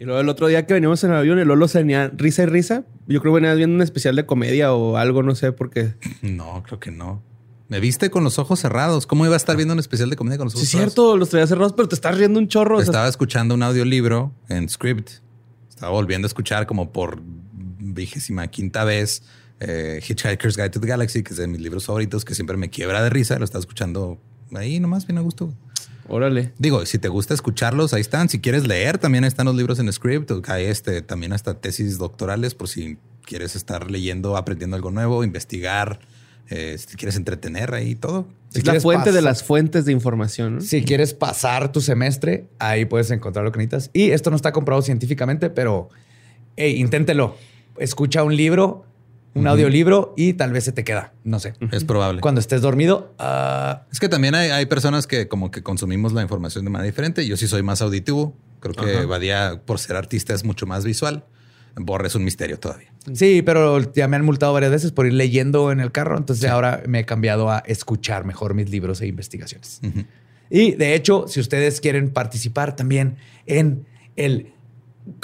Y luego el otro día que veníamos en el avión, el Lolo tenía risa y risa. Yo creo que venías viendo un especial de comedia o algo, no sé por qué. No, creo que no. Me viste con los ojos cerrados. ¿Cómo iba a estar viendo un especial de comedia con los ojos Sí, es cierto, los traía cerrados, pero te estás riendo un chorro. o sea, Estaba escuchando un audiolibro en script. Estaba volviendo a escuchar como por vigésima quinta vez eh, Hitchhiker's Guide to the Galaxy, que es de mis libros favoritos, que siempre me quiebra de risa. Lo estaba escuchando ahí nomás, bien a gusto. Órale. Digo, si te gusta escucharlos, ahí están. Si quieres leer, también están los libros en script. Hay este, también hasta tesis doctorales por si quieres estar leyendo, aprendiendo algo nuevo, investigar, eh, si quieres entretener ahí todo. Si es la fuente de las fuentes de información. ¿no? Si quieres pasar tu semestre, ahí puedes encontrar lo que necesitas. Y esto no está comprobado científicamente, pero hey, inténtelo. Escucha un libro, un audiolibro y tal vez se te queda. No sé. Es probable. Cuando estés dormido, ah, Es que también hay, hay personas que como que consumimos la información de manera diferente. Yo sí soy más auditivo. Creo que Ajá. Badía, por ser artista, es mucho más visual. Borre es un misterio todavía. sí, pero ya me han multado varias veces por ir leyendo en el carro. Entonces ahora me he cambiado a escuchar mejor mis libros e investigaciones. Y de hecho, si ustedes quieren participar también en el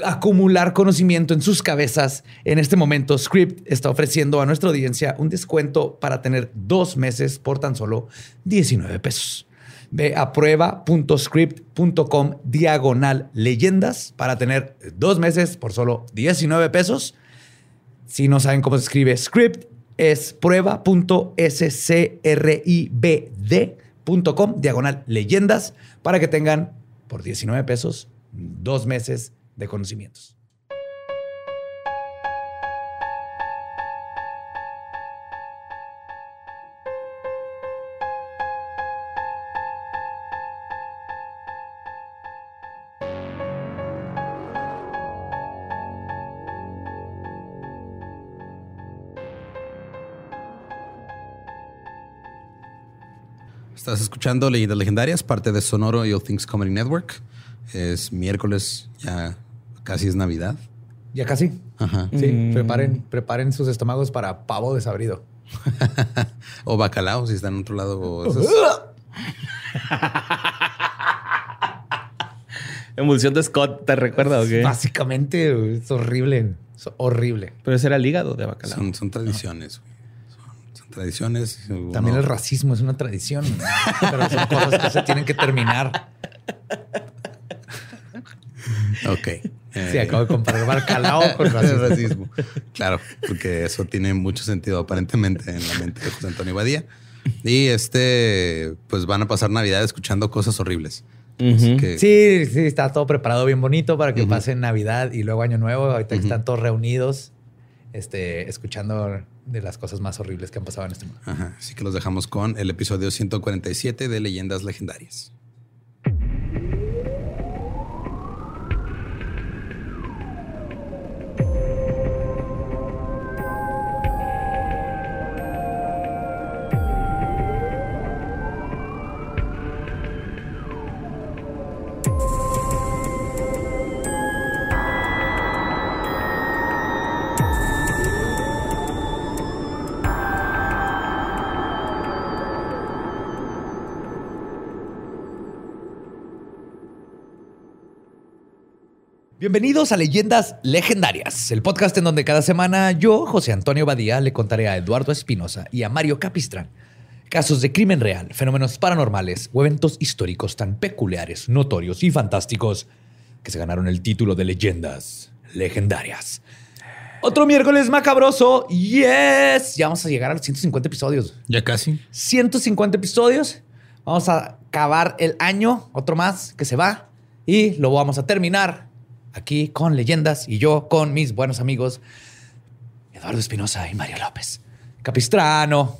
acumular conocimiento en sus cabezas, en este momento Script está ofreciendo a nuestra audiencia un descuento para tener dos meses por tan solo 19 pesos. Ve a prueba.script.com diagonal leyendas para tener dos meses por solo 19 pesos. Si no saben cómo se escribe script, es prueba.scribd.com, diagonal leyendas, para que tengan por 19 pesos dos meses de conocimientos. Estás escuchando Leyendas Legendarias, parte de Sonoro y All Things Comedy Network. Es miércoles, ya casi es Navidad. Ya casi. Ajá. Sí, preparen, preparen sus estómagos para pavo desabrido. o bacalao, si está en otro lado. o esos- Emulsión de Scott, ¿te recuerda o qué? Básicamente es horrible. Es horrible. Pero ese era el hígado de bacalao. son, son tradiciones. güey. Son, son tradiciones. También Uno- el racismo es una tradición, pero son cosas que se tienen que terminar. Ok. Sí, Eh, acabo de comparar bacalao con racismo. racismo. Claro, porque eso tiene mucho sentido aparentemente en la mente de José Antonio Badía. Y este, pues van a pasar Navidad escuchando cosas horribles. Que Sí, sí, está todo preparado bien bonito para que pasen Navidad y luego Año Nuevo. Ahorita que están todos reunidos, este, escuchando de las cosas más horribles que han pasado en este mundo. Ajá, así que los dejamos con el episodio 147 de Leyendas Legendarias. Bienvenidos a Leyendas Legendarias, el podcast en donde cada semana yo, José Antonio Badía, le contaré a Eduardo Espinosa y a Mario Capistrán casos de crimen real, fenómenos paranormales o eventos históricos tan peculiares, notorios y fantásticos que se ganaron el título de Leyendas Legendarias. Otro miércoles macabroso, yes, ya vamos a llegar a los 150 episodios. Ya casi. 150 episodios. Vamos a acabar el año, otro más que se va. Y lo vamos a terminar aquí con leyendas y yo con mis buenos amigos Eduardo Espinosa y Mario López. Capistrano.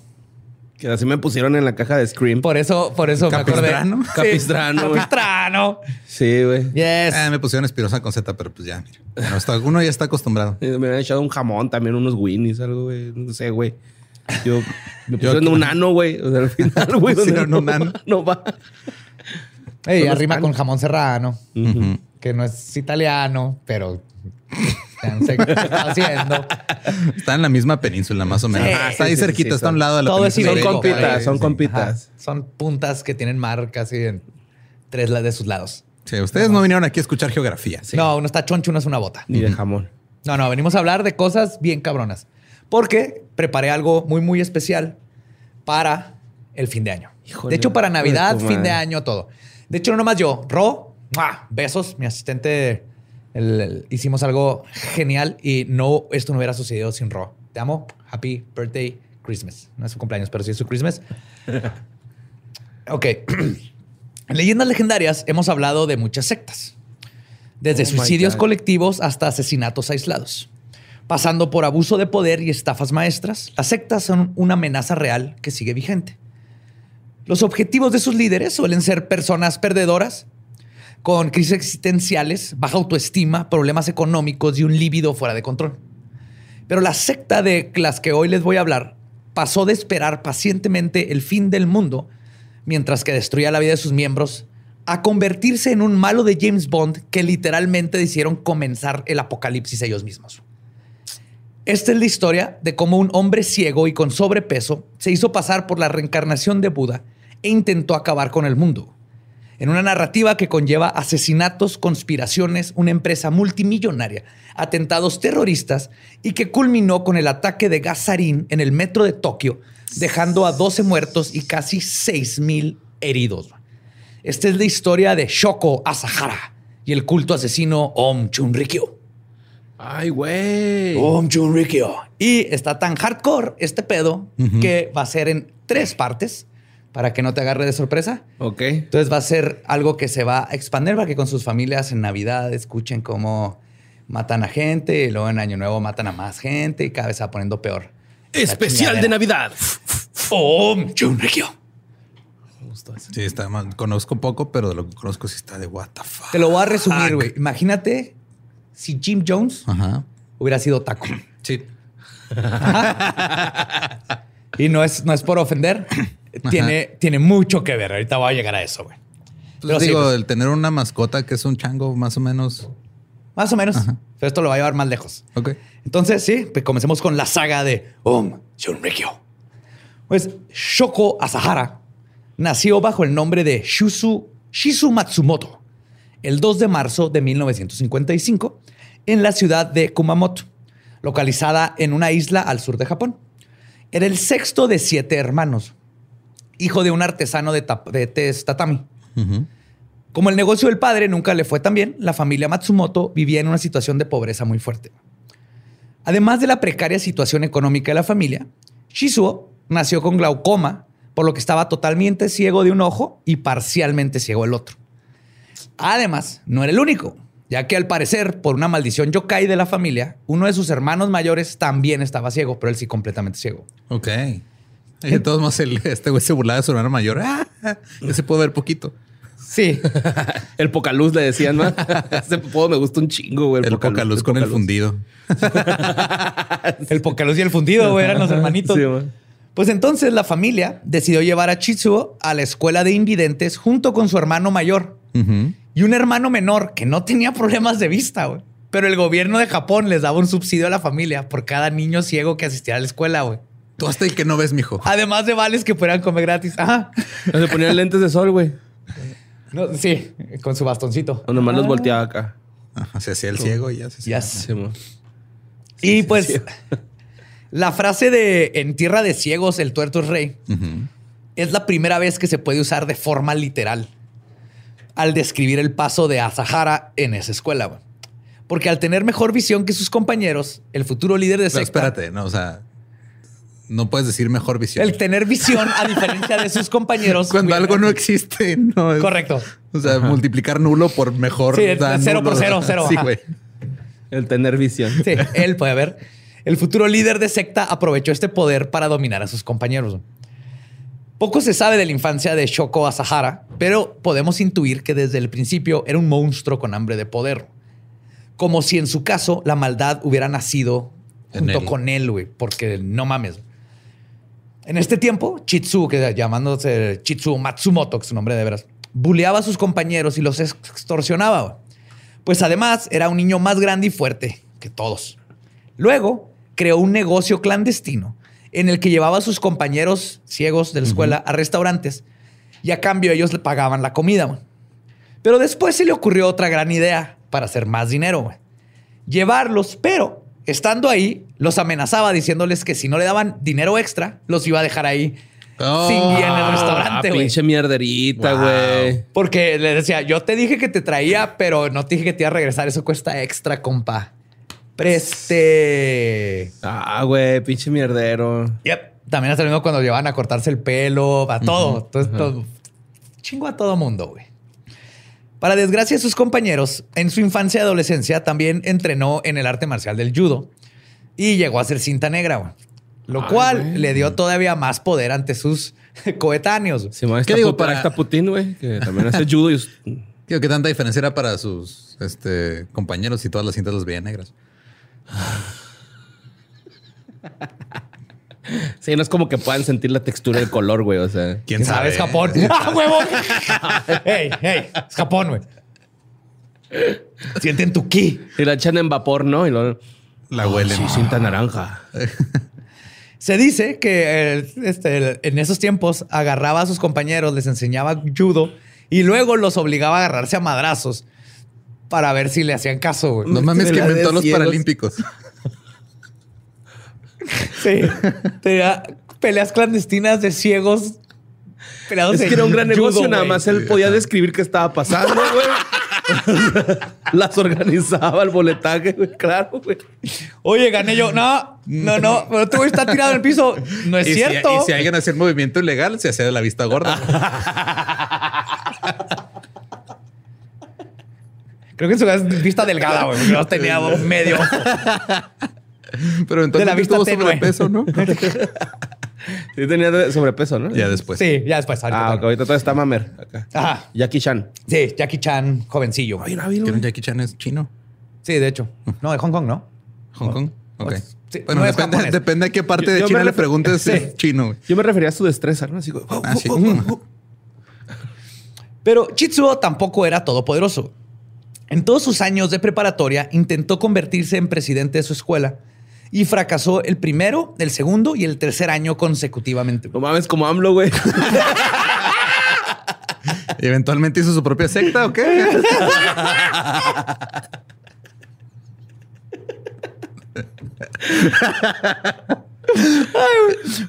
Que así me pusieron en la caja de Scream. Por eso, por eso ¿Capistrano? me acordé. Capistrano, Sí. Capistrano. Sí, güey. Yes. Ah, me pusieron espirosa con Z, pero pues ya, mira. Bueno, está- uno ya está acostumbrado. Eh, Me habían echado un jamón, también unos winnies, algo, güey. No sé, güey. Yo me pusieron un nano, güey. O sea, al final, güey. No un nano. va- No va. Ey, arrima con jamón serrano, Ujú. Que no es italiano, pero ya sé qué está haciendo. Está en la misma península, más o menos. Sí, Ah, está ahí sí, cerquita, sí, está a son- un lado de la todo es península. Son ibérico, compitas, son compitas. Ajá. Son puntas que tienen mar casi en tres de sus lados. Sí, ustedes no vinieron aquí a escuchar geografía. No, uno está choncho, uno es una bota. Ni de jamón. No, no, venimos a hablar de cosas bien cabronas. Porque preparé algo muy, muy especial para el fin de año. Híjole, de hecho, para de Navidad, fin de año, todo. De hecho, no nomás yo. Ro, ¡mua! besos, mi asistente. el- el- hicimos algo genial y no, esto no hubiera sucedido sin Ro. Te amo. Happy birthday, Christmas. No es su cumpleaños, pero sí es su Christmas. ok. En leyendas legendarias hemos hablado de muchas sectas. Desde Oh suicidios colectivos hasta asesinatos aislados. Pasando por abuso de poder y estafas maestras, las sectas son una amenaza real que sigue vigente. Los objetivos de sus líderes suelen ser personas perdedoras, con crisis existenciales, baja autoestima, problemas económicos y un líbido fuera de control. Pero la secta de las que hoy les voy a hablar pasó de esperar pacientemente el fin del mundo mientras que destruía la vida de sus miembros a convertirse en un malo de James Bond que literalmente hicieron comenzar el apocalipsis ellos mismos. Esta es la historia de cómo un hombre ciego y con sobrepeso se hizo pasar por la reencarnación de Buda e intentó acabar con el mundo. En una narrativa que conlleva asesinatos, conspiraciones, una empresa multimillonaria, atentados terroristas y que culminó con el ataque de gas sarín en el metro de Tokio, dejando a 12 muertos y casi 6.000 heridos. Esta es la historia de Shoko Asahara y el culto asesino Om Chunrikyo. Ay, güey. Om Chunrikyo. Y está tan hardcore este pedo que va a ser en tres partes para que no te agarre de sorpresa. Ok. Entonces va a ser algo que se va a expandir para que con sus familias en Navidad escuchen cómo matan a gente y luego en Año Nuevo matan a más gente y cada vez se va poniendo peor. Especial de. Navidad. Om Chunrikyo. Sí, está mal. Conozco poco, pero de lo que conozco sí está de what the fuck. Te lo voy a resumir, güey. Imagínate si Jim Jones Ajá. hubiera sido taco. Sí. Y no es, no es por ofender. Tiene, tiene mucho que ver. Ahorita voy a llegar a eso, güey. Pues Pero sí, digo, pues. el tener una mascota que es un chango más o menos. Más o menos. Pero esto lo va a llevar más lejos. Ok. Entonces, sí, pues comencemos con la saga de Om Shunrikyo. Pues Shoko Asahara nació bajo el nombre de Shusu, Shizu Matsumoto el 2 de marzo de 1955 en la ciudad de Kumamoto, localizada en una isla al sur de Japón. Era el sexto de siete hermanos, hijo de un artesano de, de test tatami. Como el negocio del padre nunca le fue tan bien, la familia Matsumoto vivía en una situación de pobreza muy fuerte. Además de la precaria situación económica de la familia, Shizuo nació con glaucoma, por lo que estaba totalmente ciego de un ojo y parcialmente ciego del otro. Además, no era el único, ya que al parecer, por una maldición yokai de la familia, uno de sus hermanos mayores también estaba ciego, pero él sí completamente ciego. Ok. Y de todos modos, el- este güey se burlaba de su hermano mayor. Ah, ya se puede ver poquito. Sí, El Pocaluz le decían, ¿no? Ese podo me gusta un chingo, güey. El poca luz con el Pocaluz. fundido. el Pocaluz y el fundido güey, eran los hermanitos. Sí, güey. Pues entonces la familia decidió llevar a Chitsuo a la escuela de invidentes junto con su hermano mayor y un hermano menor que no tenía problemas de vista, güey. Pero el gobierno de Japón les daba un subsidio a la familia por cada niño ciego que asistiera a la escuela, güey. Tú hasta ahí que no ves, mijo. Además de vales que puedan comer gratis. Ajá. Se ponían lentes de sol, güey. No, sí, con su bastoncito. O nomás los volteaba acá. Ajá, se hacía el ciego y ya se hacía. Yes. Sí. Y pues la frase de en tierra de ciegos el tuerto es rey es la primera vez que se puede usar de forma literal al describir el paso de Asahara en esa escuela. güey. Porque al tener mejor visión que sus compañeros, el futuro líder de Pero secta, espérate, no, o sea, no puedes decir mejor visión. el tener visión a diferencia de sus compañeros. Cuando algo no existe, no es. Correcto. O sea, multiplicar nulo por mejor. Sí, cero por cero, cero, Sí, güey. El tener visión. Sí, él puede ver. El futuro líder de secta aprovechó este poder para dominar a sus compañeros. Poco se sabe de la infancia de Shoko Asahara, pero podemos intuir que desde el principio era un monstruo con hambre de poder. Como si en su caso la maldad hubiera nacido junto él. con él, güey, porque no mames. En este tiempo, Chitsu, que llamándose Chitsu Matsumoto, que es su nombre de veras, buleaba a sus compañeros y los extorsionaba. Pues además era un niño más grande y fuerte que todos. Luego creó un negocio clandestino en el que llevaba a sus compañeros ciegos de la escuela a restaurantes y a cambio ellos le pagaban la comida. Pero después se le ocurrió otra gran idea para hacer más dinero. Llevarlos, pero estando ahí, los amenazaba diciéndoles que si no le daban dinero extra, los iba a dejar ahí Oh. sin guía en el Ah, restaurante, güey. pinche mierderita, Wow. güey. Porque le decía, yo te dije que te traía, pero no te dije que te iba a regresar. Eso cuesta extra, compa. Preste. Ah, güey, pinche mierdero. Yep. También hasta lo mismo cuando llevan a cortarse el pelo, a todo. Chingo a todo mundo, güey. Para desgracia de sus compañeros, en su infancia y adolescencia también entrenó en el arte marcial del judo y llegó a ser cinta negra, güey. Lo Ay, cual güey. le dio todavía más poder ante sus coetáneos. Si me ¿Qué digo para- Está Putin, güey, que también hace judo y... Digo, ¿qué tanta diferencia era para sus este, compañeros y todas las cintas las veían negras? Sí, no es como que puedan sentir la textura del color, güey. O sea, ¿Quién sabe? Es Japón. ¡Ah, huevo! ¡Hey, hey! Es Japón, güey. Sienten tu ki. y la echan en vapor, ¿no? Y luego... La huelen. Sí, cinta naranja. Se dice que este, en esos tiempos agarraba a sus compañeros, les enseñaba judo y luego los obligaba a agarrarse a madrazos para ver si le hacían caso, güey. No mames, que inventó los paralímpicos. Sí. Tenía peleas clandestinas de ciegos. Es que era un gran judo, negocio, nada más él podía describir qué estaba pasando, güey. Las organizaba el boletaje, güey, claro, güey. Oye, gané yo. No, no, no. Pero tú está tirado en el piso. No es Y si, cierto. y si alguien hacía un movimiento ilegal, se hacía de la vista gorda. Creo que en su caso es vista delgada, güey. No tenía medio. Pero entonces De la vista tuvo tenue. sobrepeso, ¿no? Sí tenía sobrepeso, ¿no? ya después. Sí, ya después. ahorita Ah, ahorita todo está mamer acá. Ajá. Jackie Chan. Sí, Jackie Chan, jovencillo. Ay, Que. Jackie Chan es chino. Sí, de hecho. No, de Hong Kong, ¿no? Hong Kong. Ok. Pues, sí, bueno, no depende, depende de qué parte Yo- de yo China le preguntes si Sí. es chino. güey. Yo me refería a su destreza, ¿no? Así, Ah, sí. wow, wow, wow. Pero Chitsuo tampoco era todopoderoso. En todos sus años de preparatoria intentó convertirse en presidente de su escuela y fracasó el primero, el segundo y el tercer año consecutivamente. No mames, como AMLO, güey. ¿Y eventualmente hizo su propia secta o qué?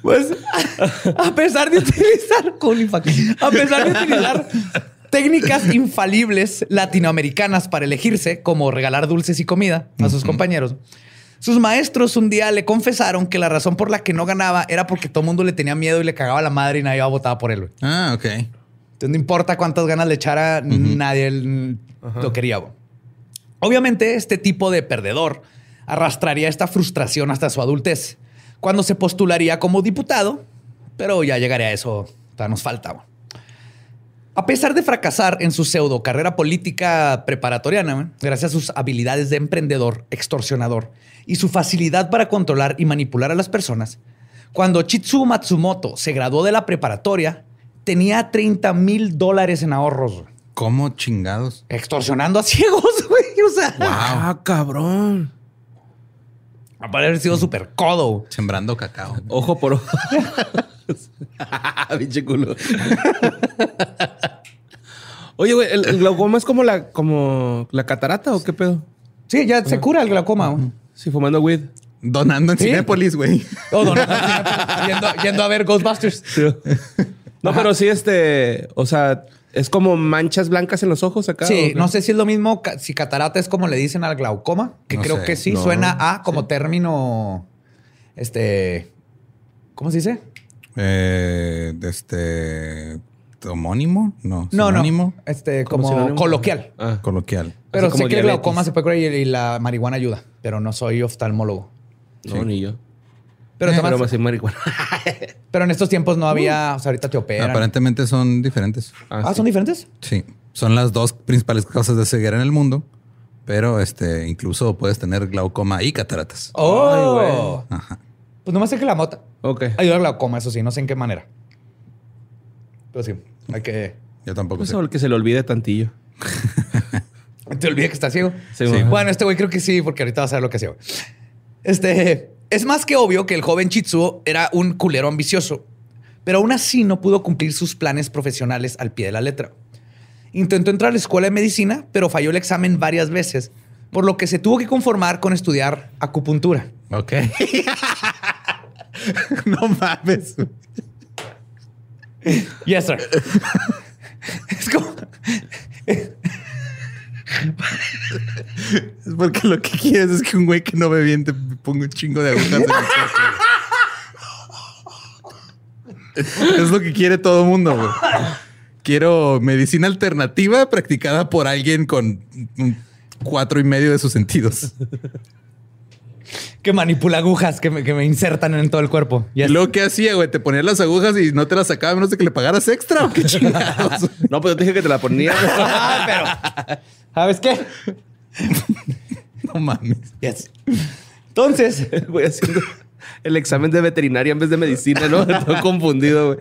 Pues, a pesar de utilizar a pesar de utilizar técnicas infalibles latinoamericanas para elegirse, como regalar dulces y comida a sus compañeros, sus maestros un día le confesaron que la razón por la que no ganaba era porque todo el mundo le tenía miedo y le cagaba la madre y nadie votaba por él. Ah, ok. Entonces, no importa cuántas ganas le echara, nadie lo quería. Obviamente, este tipo de perdedor arrastraría esta frustración hasta su adultez, cuando se postularía como diputado, pero ya llegaré a eso, todavía nos falta. A pesar de fracasar en su pseudo carrera política preparatoriana, güey, gracias a sus habilidades de emprendedor, extorsionador y su facilidad para controlar y manipular a las personas, cuando Chitsu Matsumoto se graduó de la preparatoria, tenía 30 mil dólares en ahorros, güey. ¿Cómo chingados? extorsionando a ciegos, güey. O sea, Ah, cabrón. a haber sido súper codo. güey. Sembrando cacao. Ojo por ojo. Pinche culo. Oye, güey, ¿el, el glaucoma es como la, como la catarata o qué pedo? Sí, ya se cura el glaucoma. güey. Sí, fumando weed. Donando en Sí. Cinépolis, güey. Oh, no, no, no, yendo, yendo a ver Ghostbusters. No, pero sí, este, o sea, es como manchas blancas en los ojos acá. Sí, no sé si es lo mismo si catarata es como le dicen al glaucoma, que No creo sé. que sí, No. suena a como término, este, ¿cómo se dice? Eh, este. ¿Homónimo? No. No, ¿Sinónimo? no, este, Como sinónimo. coloquial. Ah. Coloquial. Pero Así sé que el glaucoma se puede curar y, la marihuana ayuda, pero no soy oftalmólogo. No, Sí. ni yo. Pero, Eh, además- Pero más sin marihuana. pero en estos tiempos no había, o sea, ahorita te operan. Aparentemente son diferentes. Ah, sí. ¿son diferentes? Sí. Son las dos principales causas de ceguera en el mundo. Pero este, incluso puedes tener glaucoma y cataratas. Oh. Ajá. Pues nomás sé que la mota Ok. ayuda al glaucoma, eso sí, no sé en qué manera. Pero sí, hay que... Yo tampoco Pues sé. el que se le olvide tantillo. Te olvidé que está ciego. Sí, Sí. bueno. Este güey creo que sí, porque ahorita vas a ver lo que hacía. güey. Este, es más que obvio que el joven Chitsuo era un culero ambicioso, pero aún así no pudo cumplir sus planes profesionales al pie de la letra. Intentó entrar a la escuela de medicina, pero falló el examen varias veces, por lo que se tuvo que conformar con estudiar acupuntura. Ok. no mames. Yes, sir. es como. Es porque lo que quieres es que un güey que no ve bien te ponga un chingo de agujas en el. Es lo que quiere todo mundo, güey. Quiero medicina alternativa practicada por alguien con cuatro y medio de sus sentidos. que manipula agujas que me, que me insertan en todo el cuerpo. Y luego, ¿qué hacía, güey? Te ponías las agujas y no te las sacaba a menos de que le pagaras extra o qué chingados. No, pues yo te dije que te la ponía. Ah, pero. ¿Sabes qué? no mames. Yes. Entonces, Voy haciendo el examen de veterinaria en vez de medicina, ¿no? Todo confundido, güey.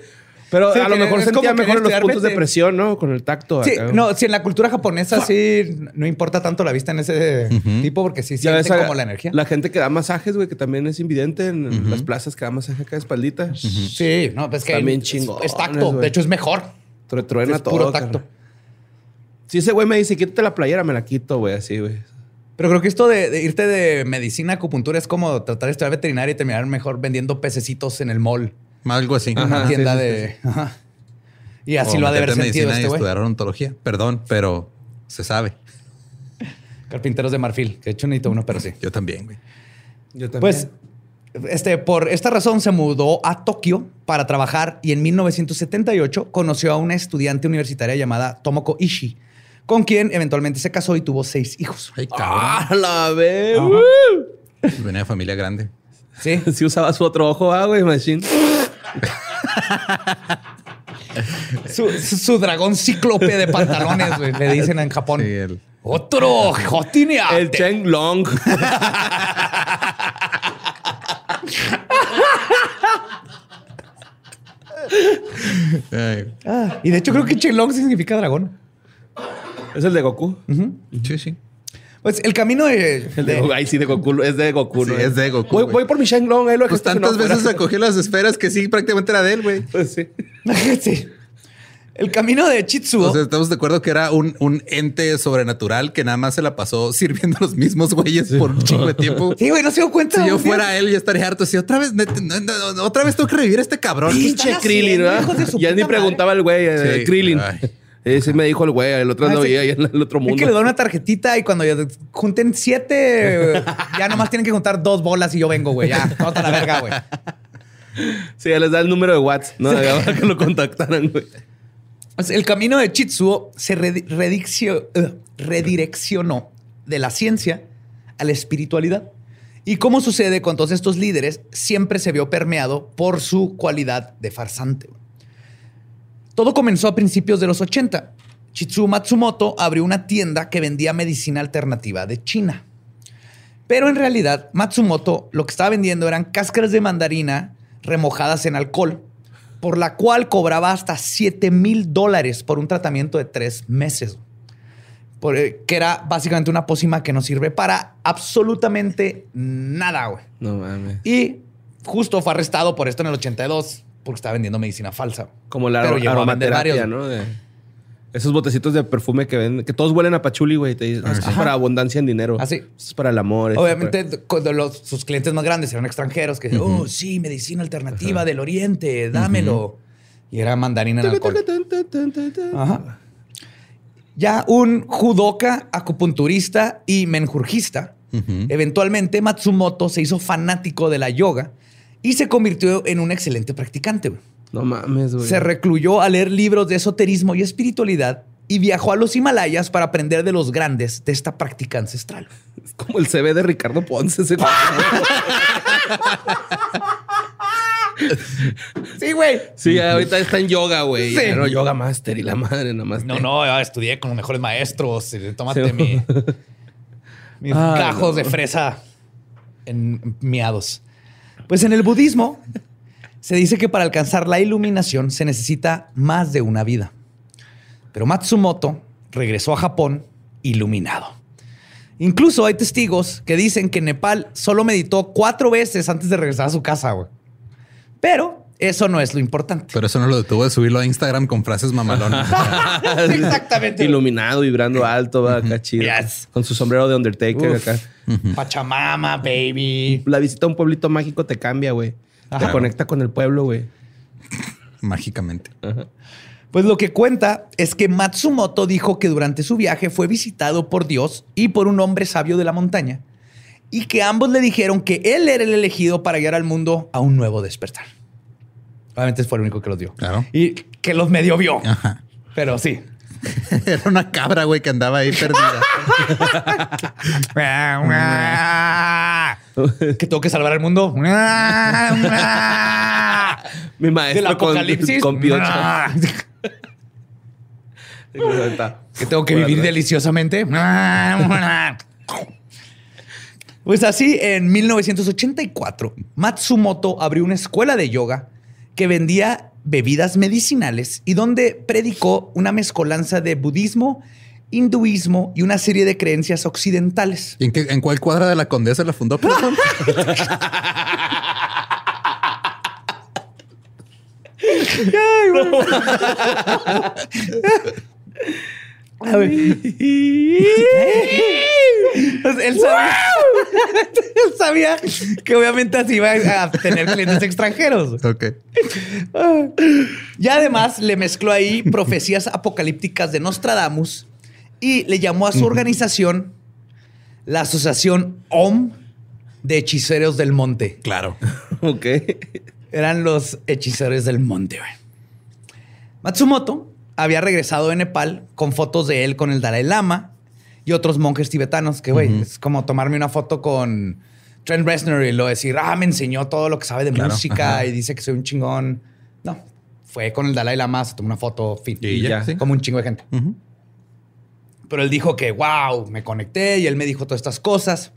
Pero Sí, a lo que mejor sentía mejor los estudiar puntos de presión, ¿no? Con el tacto. sí, acá. no, si en la cultura japonesa sí no importa tanto la vista en ese tipo, porque sí sienten ves a- como la energía. La gente que da masajes, güey, que también es invidente en las plazas que da masaje acá de espaldita. Sí, no, pues que Están bien es- tacto. De hecho, es mejor. Tru- Truena Es todo. puro tacto. Si ese güey me dice, quítate la playera, me la quito, güey, así, güey. Pero creo que esto de, de irte de medicina a acupuntura es como tratar de estudiar veterinaria y terminar mejor vendiendo pececitos en el mall. Algo así. En una Ajá, tienda sí, sí, de. Ajá. Y así O lo ha de haber sentido medicina este y güey. estudiar odontología. Perdón, pero se sabe. Carpinteros de marfil. Que de hecho necesito uno, pero sí. Yo también, güey. Yo también. Pues, este, por esta razón se mudó a Tokio para trabajar y en 1978 conoció a una estudiante universitaria llamada Tomoko Ishii, con quien eventualmente se casó y tuvo seis hijos. Ay, cabrón. ¡Ah, la ve! Ajá. güey! Venía de familia grande. Sí. Sí usaba su otro ojo, ah, güey, machine. Su, dragón cíclope de pantalones, güey, le dicen en Japón. Sí, el- Otro jotineate. El Cheng Long. Ah, y de hecho creo que Chenlong significa dragón. es el de Goku. Sí, sí. Pues el camino de... El de, de- Goku. Ay, sí, de Goku. Es de Goku, Sí, ¿no? es de Goku, Voy, por mi Shang Long, ahí lo Pues tantas veces afuera. acogió las esferas que sí, prácticamente era de él, güey. Pues sí. sí. El camino de Chitsuo. O sea, estamos de acuerdo que era un, un ente sobrenatural que nada más se la pasó sirviendo a los mismos güeyes por un chingo de tiempo. sí, güey, no se dio cuenta. Si yo fuera él, yo estaría harto. Si otra vez, no, no, no, otra vez tengo que revivir a este cabrón. Pinche Krillin, su Ya ni preguntaba el güey, eh, Sí. Krillin. Ay. Ese me dijo el güey, el otro Ah, no veía ahí en el otro Es mundo. que le da una tarjetita y cuando ya junten siete, ya nomás tienen que juntar dos bolas y yo vengo, güey. Ya, no a la verga, güey. Sí, ya les da el número de Watts, ¿no? Para que lo contactaran, güey. El camino de Chitsuo se eh, redireccionó de la ciencia a la espiritualidad. Y como sucede con todos estos líderes, siempre se vio permeado por su cualidad de farsante. Todo comenzó a principios de los 80. Chitsuo Matsumoto abrió una tienda que vendía medicina alternativa de China. Pero en realidad, Matsumoto lo que estaba vendiendo eran cáscaras de mandarina remojadas en alcohol, por la cual cobraba hasta 7 mil dólares por un tratamiento de tres meses. Por, eh, que era básicamente una pócima que no sirve para absolutamente nada, güey. No mames. Y justo fue arrestado por esto en el 82, porque estaba vendiendo medicina falsa. Como la Pero aro- llegó a vender aromaterapia. ¿no? De- esos botecitos de perfume que venden, que todos huelen a pachuli, güey. Te dicen, "Ah, es para abundancia en dinero. Ah, sí. Esto es para el amor. Obviamente, cuando los- sus clientes más grandes eran extranjeros que decían, oh, sí, medicina alternativa del oriente, dámelo. Y era mandarina en alcohol. Ajá. Ya un judoka, acupunturista y menjurjista, eventualmente Matsumoto se hizo fanático de la yoga y se convirtió en un excelente practicante. güey. No mames, güey. Se recluyó a leer libros de esoterismo y espiritualidad y viajó a los Himalayas para aprender de los grandes de esta práctica ancestral. Es como el CV de Ricardo Ponce. ese. Sí, güey. sí, ahorita está en yoga, güey. Sí. Pero yoga master y la madre nada más. No, no, estudié con los mejores maestros. eh, Tómate Sí. mi, mis Ay, gajos no. de fresa en miados. Pues en el budismo se dice que para alcanzar la iluminación se necesita más de una vida. Pero Matsumoto regresó a Japón iluminado. Incluso hay testigos que dicen que Nepal solo meditó cuatro veces antes de regresar a su casa, güey. Pero Eso no es lo importante. Pero eso no lo detuvo de subirlo a Instagram con frases mamalonas. Exactamente. Iluminado, vibrando alto, va acá chido. Yes. Con su sombrero de Undertaker Uf. acá. Pachamama, baby. La visita a un pueblito mágico te cambia, güey. Te conecta con el pueblo, güey. Mágicamente. Pues lo que cuenta es que Matsumoto dijo que durante su viaje fue visitado por Dios y por un hombre sabio de la montaña y que ambos le dijeron que él era el elegido para guiar al mundo a un nuevo despertar. Obviamente fue el único que los dio. Claro. Y que los medio vio. Ajá. Pero sí. Era una cabra, güey, que andaba ahí perdida. que tengo que salvar al mundo. Mi maestro Del con, apocalipsis. con piocha. que tengo que vivir deliciosamente. Pues así, en 1984, Matsumoto abrió una escuela de yoga que vendía bebidas medicinales y donde predicó una mezcolanza de budismo, hinduismo y una serie de creencias occidentales. ¿Y en, qué- en cuál cuadra de la condesa la fundó? perdón? A ver. Pues él sabía, sabía que obviamente así iba a tener clientes extranjeros. ok. Y además le mezcló ahí profecías apocalípticas de Nostradamus y le llamó a su organización la Asociación OM de Hechiceros del Monte. Claro. ok. Eran los hechiceros del monte. güey. Matsumoto había regresado de Nepal con fotos de él con el Dalai Lama y otros monjes tibetanos, que güey, es como tomarme una foto con Trent Reznor y lo decir, ah, me enseñó todo lo que sabe de Claro, música ajá. y dice que soy un chingón. No, fue con el Dalai Lama, se tomó una foto, fin. Y ya, sí. Como un chingo de gente. Pero él dijo que, wow, me conecté y él me dijo todas estas cosas.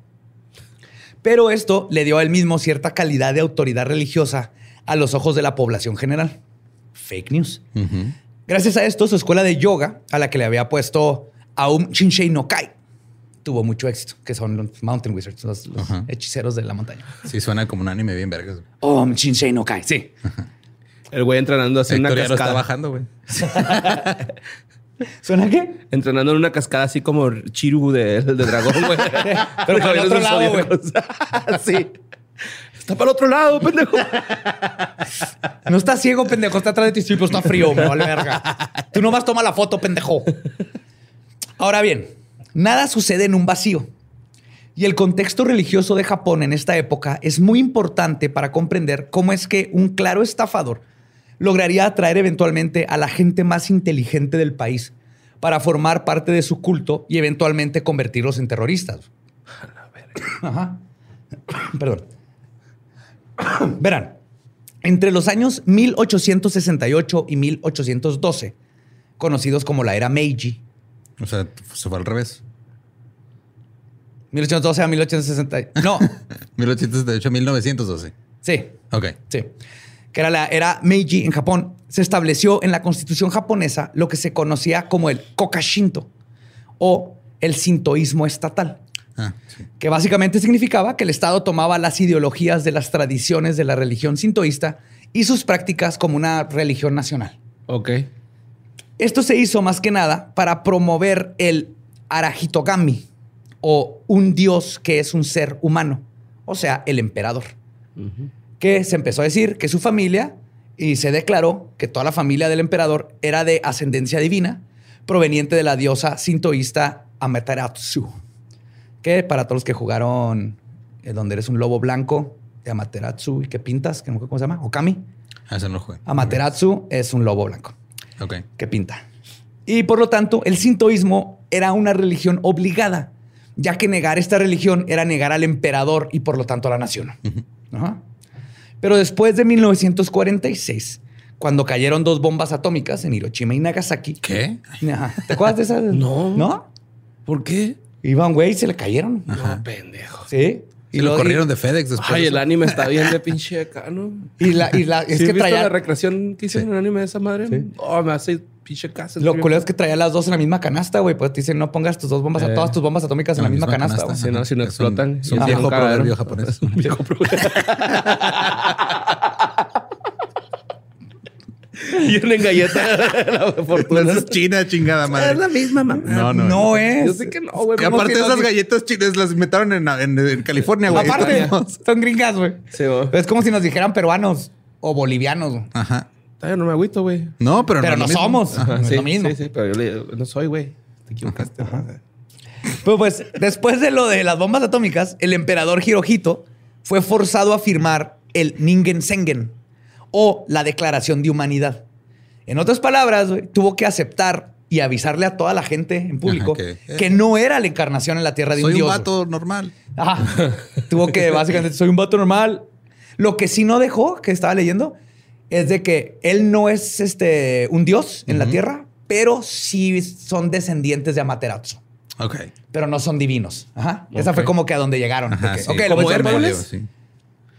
Pero esto le dio a él mismo cierta calidad de autoridad religiosa a los ojos de la población general. Fake news. Gracias a esto, su escuela de yoga, a la que le había puesto Aum Shinsei no Kai, tuvo mucho éxito, que son los Mountain Wizards, los, hechiceros de la montaña. Sí, suena como un anime bien vergas. Om Shinsei no Kai, sí. El güey entrenando así en una lo está cascada. bajando, güey. ¿Suena qué? Entrenando en una cascada así como Chiru de, de dragón, güey. Pero para el otro lado, güey. Sí. Está para el otro lado, pendejo. No está ciego, pendejo, está atrás de ti, sí, pero está frío, me vale verga. Tú nomás toma la foto, pendejo. Ahora bien, nada sucede en un vacío. Y el contexto religioso de Japón en esta época es muy importante para comprender cómo es que un claro estafador lograría atraer eventualmente a la gente más inteligente del país para formar parte de su culto y eventualmente convertirlos en terroristas. Ajá. Perdón. Verán, entre los años 1868 y 1812, conocidos como la era Meiji, O sea, se fue al revés. 1812 a 1860. No, 1878 1912. sí, Ok. sí. Que era la era Meiji en Japón. Se estableció en la constitución japonesa lo que se conocía como el Kokashinto o el sintoísmo estatal. Ah, sí. que básicamente significaba que el Estado tomaba las ideologías de las tradiciones de la religión sintoísta y sus prácticas como una religión nacional. Ok. Esto se hizo más que nada para promover el Arahitogami o un dios que es un ser humano, o sea, el emperador, que se empezó a decir que su familia y se declaró que toda la familia del emperador era de ascendencia divina proveniente de la diosa sintoísta Amaterasu, que para todos los que jugaron eh, donde eres un lobo blanco de Amaterasu y que pintas, que no cómo se llama, Okami. Ah, ese no lo jugué. Amaterasu es un lobo blanco Ok. que pinta. Y por lo tanto, el sintoísmo era una religión obligada, ya que negar esta religión era negar al emperador y por lo tanto a la nación. Ajá. Pero después de 1946, cuando cayeron dos bombas atómicas en Hiroshima y Nagasaki. ¿Qué? Ajá. ¿Te acuerdas de esas? No. ¿No? ¿Por qué? Iba un güey y se le cayeron. No, pendejo. Sí. Y lo corrieron de FedEx después. Ay, de el anime está bien de pinche acá, ¿no? Y la, y la, es ¿Sí que traía. la recreación que hicieron Sí. en el anime de esa madre? Sí. Oh, me hace pinche casa. Lo culero es que traía las dos en la misma canasta, güey. Pues te dicen, no pongas tus dos bombas, Eh. todas tus bombas atómicas en la, misma, canasta. güey. Sí, no, si no Es un- explotan. Es un viejo proverbio japonés. Un viejo proverbio. Millón en galleta la fortuna. es China, chingada madre. Es la misma, mamá. No, no. No es. Yo sé que no, güey. Que ¿cómo aparte que no? esas galletas chinas las inventaron en, en- en California, güey. Aparte, son gringas, güey. Sí, güey. Es como si nos dijeran peruanos o bolivianos. güey. Ajá. Todavía no me agüito, güey. No, pero, Pero no somos. Ajá. No es sí, lo mismo. sí, sí, pero yo le no soy, güey. Te equivocaste. Pero pues, después de lo de las bombas atómicas, el emperador Hirohito fue forzado a firmar el Ningen Sengen o la Declaración de Humanidad. En otras palabras, tuvo que aceptar y avisarle a toda la gente en público Ajá, que- que, no era la encarnación en la tierra de Soy un un dios. vato normal. Ajá. tuvo que básicamente soy un vato normal. Lo que sí no dejó, que estaba leyendo, es de que él no es este un dios en la tierra, pero sí son descendientes de Amaterasu Ok. pero no son divinos. Ajá. Esa fue como que a donde llegaron. Ajá, De que, sí. ok, lo ¿Como voy a hacer Hércules? medio, sí.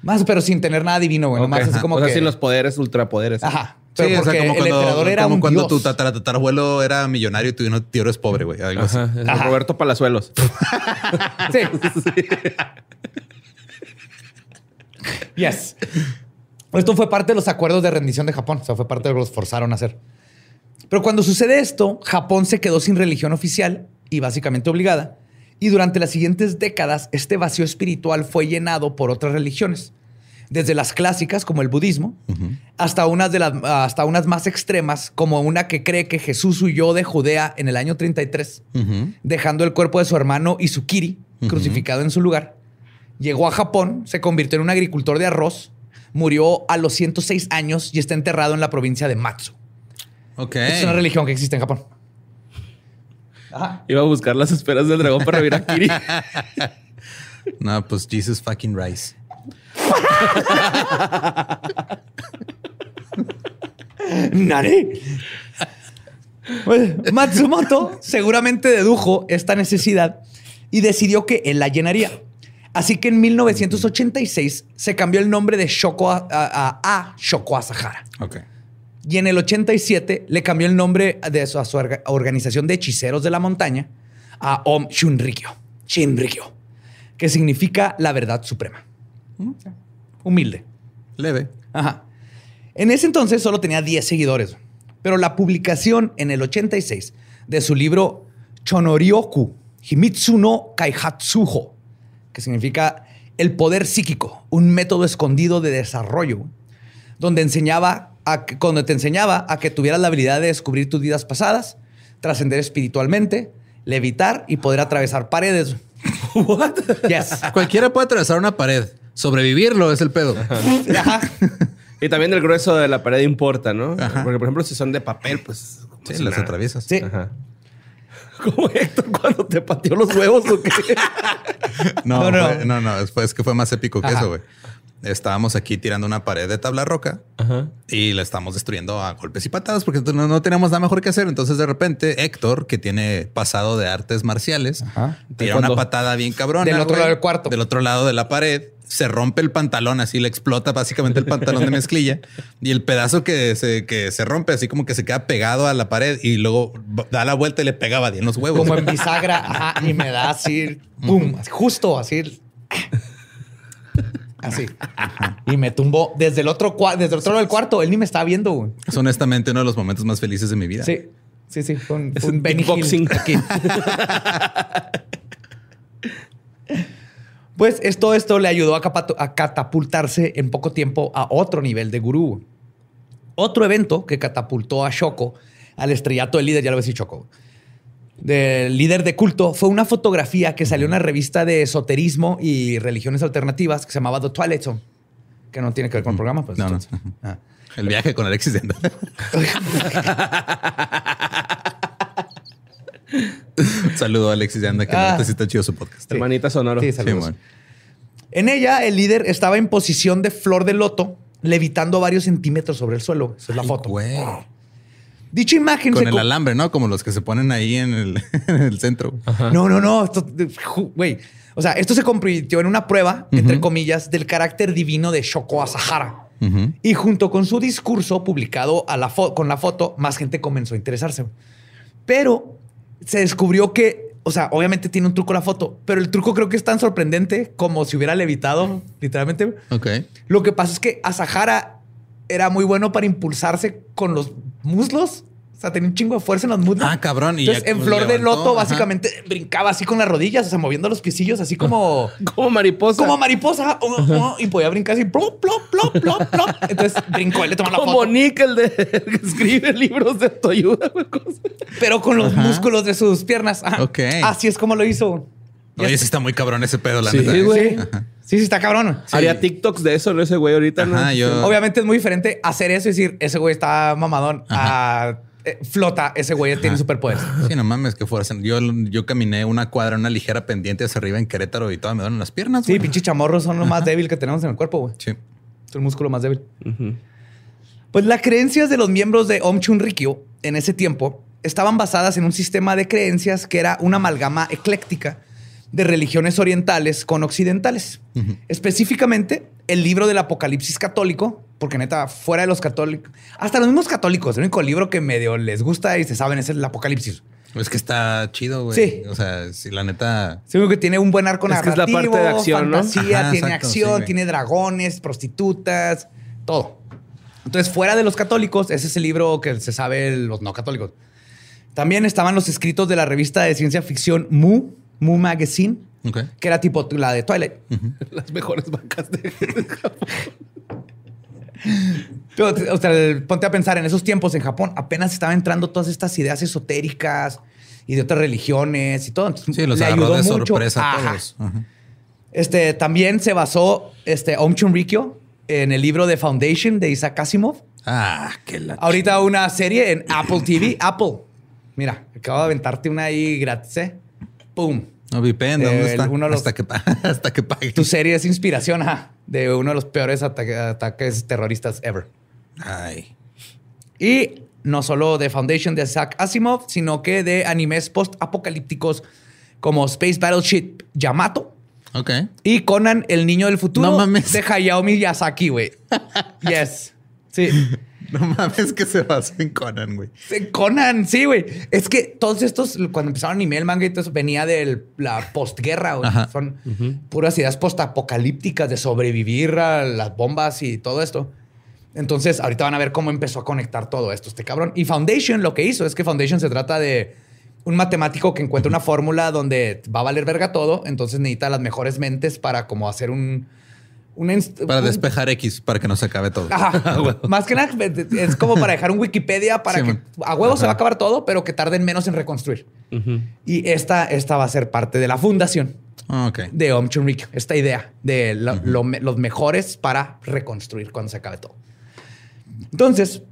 Más, pero sin tener nada divino, güey. Ok, Nomás es como o sea, que... sin los poderes, ultrapoderes. Ajá. Sí, o sea, como el cuando, era como un cuando dios. tu tatara- tatarabuelo era millonario y tu tío eres pobre, güey. Algo así. Ajá. es Ajá. Roberto Palazuelos. Sí. yes. Esto fue parte de los acuerdos de rendición de Japón. O sea, fue parte de lo que los forzaron a hacer. Pero cuando sucede esto, Japón se quedó sin religión oficial y básicamente obligada. Y durante las siguientes décadas, este vacío espiritual fue llenado por otras religiones. Desde las clásicas, como el budismo, hasta, unas de las, hasta unas más extremas, como una que cree que Jesús huyó de Judea en el año 33 Ujú. dejando el cuerpo de su hermano Isukiri crucificado en su lugar. Llegó a Japón, se convirtió en un agricultor de arroz, murió a los 106 años y está enterrado en la provincia de Matsu. Ok. Es una religión que existe en Japón. Ajá. Iba a buscar las esferas del dragón para revivir a Kiri. No, pues Jesus fucking Rice. ¿Nani? Pues, Matsumoto seguramente dedujo esta necesidad y decidió que él la llenaría. Así que en 1986 se cambió el nombre de Shoko a, a- a Shoko Asahara. Ok. Y en el 87 le cambió el nombre de su, a su orga- organización de hechiceros de la montaña a Om Shunrikyo. Shinrikyo. Que significa la verdad suprema. Humilde. Leve. Ajá. En ese entonces solo tenía 10 seguidores, pero la publicación en el 86 de su libro Chonorioku Himitsu no Kaihatsuho, que significa el poder psíquico, un método escondido de desarrollo, donde enseñaba a que, cuando te enseñaba a que tuvieras la habilidad de descubrir tus vidas pasadas, trascender espiritualmente, levitar y poder atravesar paredes. What? Yes. Cualquiera puede atravesar una pared. Sobrevivirlo es el pedo. Ajá. y también el grueso de la pared importa, ¿no? Porque, por ejemplo, si son de papel, pues... como Sí, si las nada. atraviesas. Sí. Ajá. Como Héctor cuando te pateó los huevos o qué. No, No, no. fue- no, no, es, que fue más épico que Ajá. eso, güey. Estábamos aquí tirando una pared de tabla roca Ajá. y la estamos destruyendo a golpes y patadas porque no, no teníamos nada mejor que hacer. Entonces, de repente, Héctor, que tiene pasado de artes marciales, Ajá. tira una patada bien cabrona. Del otro lado del cuarto. Del otro lado de la pared. Se rompe el pantalón, así le explota básicamente el pantalón de mezclilla y el pedazo que se, que se rompe, así como que se queda pegado a la pared y luego da la vuelta y le pegaba bien los huevos. como en bisagra, ajá, y me da así, pum, justo así. Así. Y me tumbó desde el otro desde el otro lado del cuarto. Él ni me estaba viendo, güey. Es honestamente uno de los momentos más felices de mi vida. Sí, sí, sí. Fue un, Es fue un un Benny Hill kickboxing. aquí. Pues esto, esto le ayudó a, catapultarse en poco tiempo a otro nivel de gurú. Otro evento que catapultó a Shoko al estrellato del líder, ya lo ves, Shoko, del líder de culto, fue una fotografía que salió en una revista de esoterismo y religiones alternativas que se llamaba The Twilight Zone, que no tiene que ver con el programa. Pues, No, no. ah. El viaje con Alexis Denda. Saludo a Alexis Danda, que Ah. sí está chido su podcast. Hermanita Sonoro. Sí, saludos. En ella, el líder estaba en posición de flor de loto, levitando varios centímetros sobre el suelo. Esa es la Ay, foto. güey. Dicha imagen Con se el alambre, ¿no? Como los que se ponen ahí en el, en el centro. No, no, no. Güey. O sea, esto se convirtió en una prueba, entre comillas, del carácter divino de Shoko Asahara. Ujú. Y junto con su discurso publicado a la con la foto, más gente comenzó a interesarse. Pero se descubrió que, o sea, obviamente tiene un truco la foto, pero el truco creo que es tan sorprendente como si hubiera levitado, literalmente. Ok. Lo que pasa es que Asahara era muy bueno para impulsarse con los muslos. O sea, tenía un chingo de fuerza en los muslos. Ah, cabrón. Y Entonces, en Flor de Loto, ajá. básicamente brincaba así con las rodillas, o sea, moviendo los piecillos, así como, Como mariposa. como mariposa. oh, oh, y podía brincar así, plop, plop, plop, plop, plop. Entonces brincó, él le tomó la Como foto. Nick, el de el que escribe libros de autoayuda. Pero con los músculos de sus piernas. Ajá. Ok. Así es como lo hizo. Oye, sí está muy cabrón ese pedo, la Sí, neta. güey. Sí. sí, sí, está cabrón. Haría TikToks de eso, ¿no? Ese güey ahorita, ¿no? Yo- Obviamente es muy diferente hacer eso y decir, ese güey está mamadón, a eh, flota, ese güey tiene superpoderes. Sí, no mames, que fuerza. Yo, yo caminé una cuadra, una ligera pendiente hacia arriba en Querétaro y todas me duelen las piernas. Sí, güey. pinches chamorros son lo más débil que tenemos en el cuerpo, güey. Sí. Es el músculo más débil. Pues las creencias de los miembros de Om Chunrikyo en ese tiempo estaban basadas en un sistema de creencias que era una amalgama ecléctica de religiones orientales con occidentales. Específicamente, el libro del Apocalipsis católico, porque neta, fuera de los católicos, hasta los mismos católicos, el único libro que medio les gusta y se saben es el Apocalipsis. Es que está chido, güey. Sí. O sea, si la neta. Único que tiene un buen arco Es que es la narrativo, parte de acción, ¿no? fantasía, Ajá, tiene exacto, sí, acción, tiene dragones, prostitutas, todo. Entonces, fuera de los católicos, ese es el libro que se sabe los no católicos. También estaban los escritos de la revista de ciencia ficción Mu, Mu Magazine, que era tipo la de Twilight. Las mejores vacas de Pero, o sea, el- ponte a pensar, en esos tiempos en Japón apenas estaban entrando todas estas ideas esotéricas y de otras religiones y todo. Entonces, Sí, los le agarró ayudó de mucho. sorpresa a todos. Ajá. Este, también se basó este, Om Chunrikyo en el libro de Foundation de Isaac Asimov. Ah, qué la. Ahorita una serie en Apple TV. Apple. Mira, acabo de aventarte una ahí gratis, ¿eh? ¡Pum! No, ¿dónde Eh, está? uno de los- hasta, que, hasta que pague. Tu serie es inspiración ajá, de uno de los peores ataque- ataques terroristas ever. Ay. Y no solo de Foundation de Isaac Asimov, sino que de animes post-apocalípticos como Space Battleship Yamato Ok. y Conan, el niño del futuro No mames. de Hayao Miyazaki, güey. yes. Sí. No mames que se basó en Conan, güey. Conan, sí, güey. Es que todos estos, cuando empezaron anime, el manga y todo eso, venía de la postguerra, güey. Ajá. Son puras ideas postapocalípticas de sobrevivir a las bombas y todo esto. Entonces, ahorita van a ver cómo empezó a conectar todo esto, este cabrón. Y Foundation lo que hizo es que Foundation se trata de un matemático que encuentra una fórmula donde va a valer verga todo. Entonces necesita las mejores mentes para como hacer un... una Para un- despejar X, para que no se acabe todo. Ajá. Más que nada, es como para dejar un Wikipedia para Sí, que a huevo se va a acabar todo, pero que tarden menos en reconstruir. Y esta, esta va a ser parte de la fundación Ah, de Om Chunrikyo. Esta idea de lo- lo me- los mejores para reconstruir cuando se acabe todo. Entonces,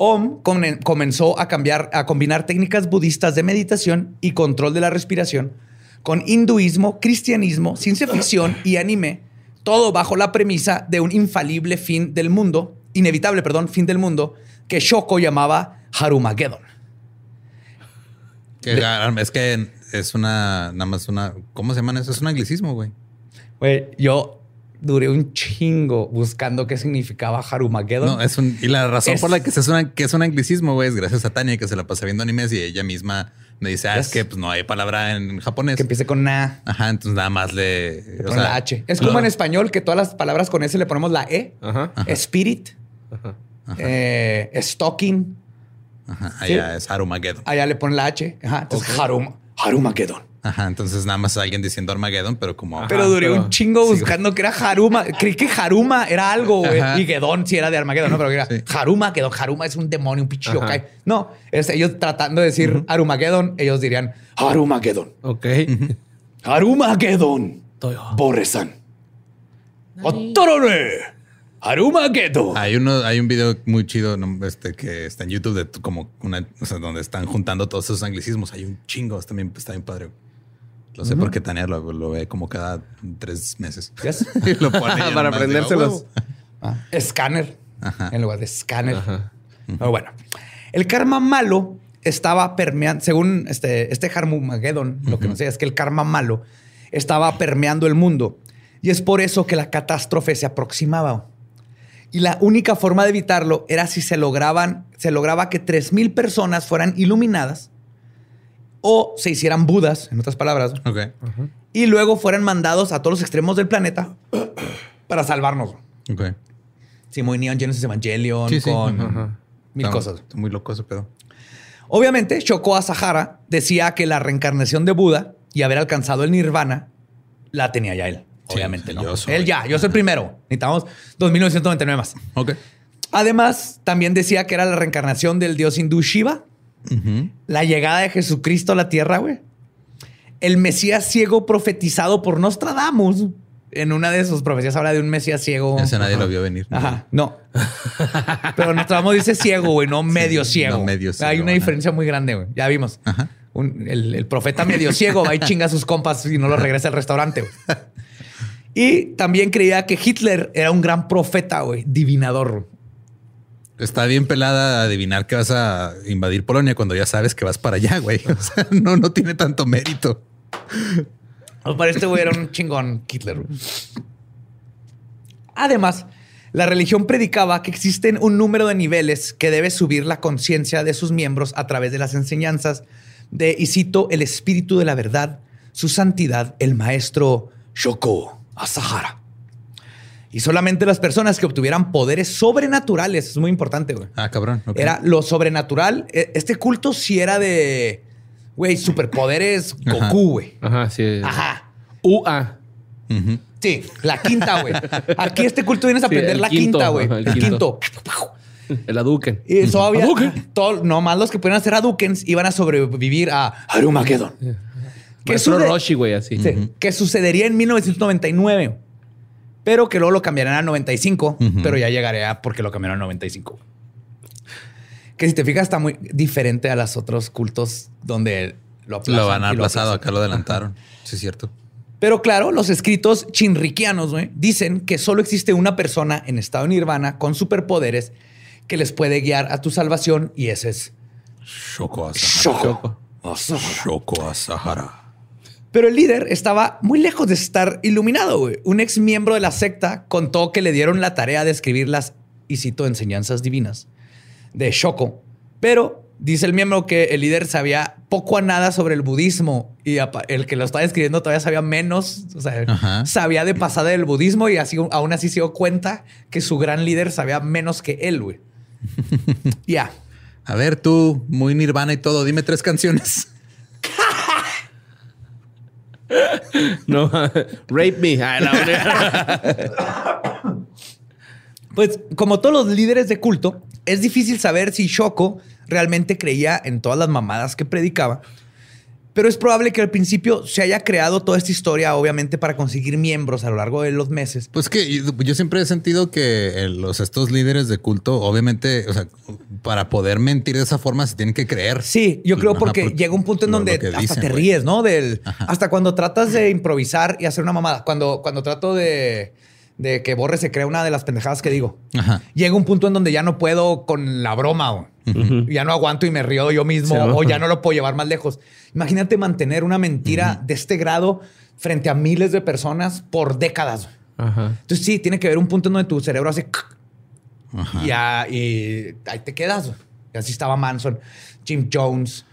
Om comen- comenzó a cambiar, a combinar técnicas budistas de meditación y control de la respiración con hinduismo, cristianismo, ciencia ficción y anime, todo bajo la premisa de un infalible fin del mundo, inevitable, perdón, fin del mundo, que Shoko llamaba Harumageddon. Que, es que es una, nada más una, ¿cómo se llaman eso? Es un anglicismo, güey. Güey, yo duré un chingo buscando qué significaba Harumageddon. No, es un, y la razón Es- por la que es, una, que es un anglicismo, güey, es gracias a Tania que se la pasa viendo animes y ella misma me dice, ah, es que pues no hay palabra en japonés. que empiece con na, Ajá, entonces nada más le, le o sea, la H. Es lo- como en español que todas las palabras con S le ponemos la E. Ajá. Spirit, eh, stalking. Ajá, allá es Harumageddon. Allá le ponen la H. Ajá. Entonces, Harum, Harumageddon. Ajá, entonces nada más alguien diciendo Armageddon, pero como Pero duré pero- un chingo sí, buscando que era Haruma. Creí que Haruma era algo, güey. Y Gedón sí era de Armageddon, ¿no? Pero era Sí. Haruma, Gedón. Haruma es un demonio, un yokai. No, es ellos tratando de decir Arumageddon, ellos dirían Harumageddon. Ok. Harumageddon. Toyo. Borresan. Otorore. Harumageddon. Hay uno, hay un video muy chido este, que está en YouTube de como una, o sea, donde están juntando todos esos anglicismos. Hay un chingo, está bien, está bien padre. Lo sé porque Tania lo, lo ve como cada tres meses. Yes. y lo pone Para aprendérselos. "Huevo". Ah, escáner. Ajá. En lugar de escáner. Ajá. Pero bueno, el karma malo estaba permeando, según este, este Harmumageddon, lo que nos decía es que el karma malo estaba permeando el mundo. Y es por eso que la catástrofe se aproximaba. Y la única forma de evitarlo era si se lograban, se lograba que 3000 personas fueran iluminadas o se hicieran budas, en otras palabras, Ok. y luego fueran mandados a todos los extremos del planeta para salvarnos. Ok. Sí, muy Neon Genesis Evangelion, Sí, sí. con mil Está- cosas. está muy loco ese pedo. Obviamente, Shoko Asahara decía que la reencarnación de Buda y haber alcanzado el nirvana la tenía ya él. Sí, Obviamente, ¿no? soy. Él ya, yo soy el primero. Necesitamos 2999 más. Ok. Además, también decía que era la reencarnación del dios hindú Shiva, La llegada de Jesucristo a la tierra, güey. El Mesías ciego profetizado por Nostradamus. En una de sus profecías habla de un Mesías ciego. Ese nadie lo vio venir. Ajá, no. Pero Nostradamus dice ciego, güey, no medio ciego. no medio ciego, Hay una diferencia muy grande, güey. Ya vimos. Ajá. Un- el, el profeta medio ciego va y chinga a sus compas y no lo regresa al restaurante. güey. Y también creía que Hitler era un gran profeta, güey, divinador. Está bien pelada adivinar que vas a invadir Polonia cuando ya sabes que vas para allá, güey. O sea, no, no tiene tanto mérito. Para este güey era un chingón Hitler. Además, la religión predicaba que existen un número de niveles que debe subir la conciencia de sus miembros a través de las enseñanzas de, y cito, el espíritu de la verdad, su santidad, el maestro Shoko Asahara. Y solamente las personas que obtuvieran poderes sobrenaturales, es muy importante, güey. Ah, cabrón. Era lo sobrenatural. E- Este culto sí era de, güey, superpoderes. Goku, güey. Ajá, sí. Ajá. UA. Ujú. Sí, la quinta, güey. Aquí este culto vienes a aprender la quinto, quinta, güey. El, el quinto. El Aduken. Y eso había. Todo, nomás los que pudieran hacer Hadukens iban a sobrevivir a Harumageddon. Que, Maestro suce- Roshi, güey, así. sí, que sucedería en 1999. Pero que luego lo cambiarán a 95. Ujú. Pero ya llegaré a porque lo cambiaron a 95. Que si te fijas, está muy diferente a los otros cultos donde lo. Lo van y aplazado, aplazan. acá lo adelantaron. Sí, es cierto. Pero claro, los escritos chinriquianos dicen que solo existe una persona en estado nirvana con superpoderes que les puede guiar a tu salvación y ese es Shoko Asahara. Shoko. Shoko Asahara. Pero el líder estaba muy lejos de estar iluminado. güey. Un ex miembro de la secta contó que le dieron la tarea de escribir las, y cito, enseñanzas divinas de Shoko. Pero dice el miembro que el líder sabía poco a nada sobre el budismo y el que lo estaba escribiendo todavía sabía menos. O sea, Ajá. sabía de pasada del budismo y así, aún así se dio cuenta que su gran líder sabía menos que él, güey. Ya. A ver, tú, muy nirvana y todo, dime tres canciones. No, rape me. Ah. Pues como todos los líderes de culto, es difícil saber si Shoko realmente creía en todas las mamadas que predicaba. Pero es probable que al principio se haya creado toda esta historia, obviamente, para conseguir miembros a lo largo de los meses. Pues que yo, siempre he sentido que los estos líderes de culto, obviamente, o sea, para poder mentir de esa forma se tienen que creer. Sí, yo creo Ajá, porque llega un punto en donde hasta dicen, te ríes, ¿no? Del, Ajá. hasta cuando tratas de improvisar y hacer una mamada. Cuando, cuando trato de, de que Borre se crea una de las pendejadas que digo. Ajá. Llega un punto en donde ya no puedo con la broma. Ya no aguanto y me río yo mismo Sí, o ya no lo puedo llevar más lejos. Imagínate mantener una mentira de este grado frente a miles de personas por décadas. Entonces sí, tiene que haber un punto en donde tu cerebro hace... Ajá. Y, ya- y ahí te quedas. Y así estaba Manson, Jim Jones.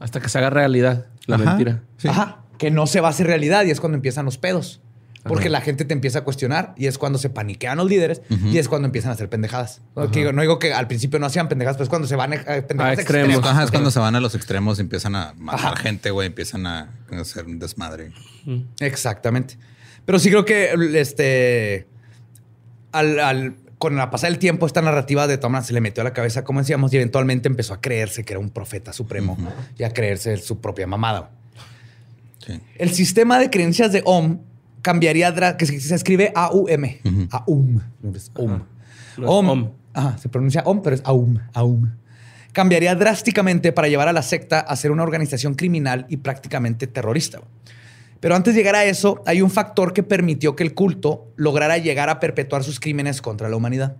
Hasta que se haga realidad la Ajá. mentira. Sí. Ajá. Que no se va a hacer realidad y es cuando empiezan los pedos. Porque Ajá. la gente te empieza a cuestionar y es cuando se paniquean los líderes y es cuando empiezan a hacer pendejadas. No, digo que al principio no hacían pendejadas, pero es cuando se van a, a pendejadas A extremos. extremas. Ajá, es cuando se van a los extremos y empiezan a matar Ajá. gente, güey, empiezan a hacer un desmadre. Exactamente. Pero sí creo que este al, al- con la pasada del tiempo, esta narrativa de Thomas se le metió a la cabeza, como decíamos, y eventualmente empezó a creerse que era un profeta supremo y a creerse su propia mamada. Sí. El sistema de creencias de OM cambiaría, que se, se escribe A-U-M. OM. No OM. om. Ajá, se pronuncia OM, pero es AUM. AUM. Cambiaría drásticamente para llevar a la secta a ser una organización criminal y prácticamente terrorista. Pero antes de llegar a eso, hay un factor que permitió que el culto lograra llegar a perpetuar sus crímenes contra la humanidad.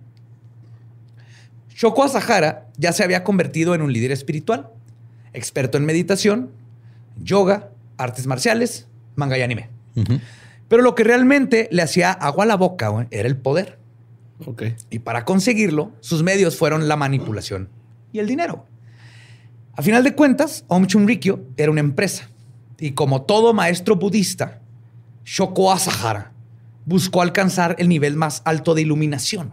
Shoko Asahara ya se había convertido en un líder espiritual, experto en meditación, yoga, artes marciales, manga y anime. Pero lo que realmente le hacía agua a la boca güey, era el poder. Ok. Y para conseguirlo, sus medios fueron la manipulación y el dinero. A final de cuentas, Om Chunrikyo era una empresa. Y como todo maestro budista, Shoko Asahara buscó alcanzar el nivel más alto de iluminación.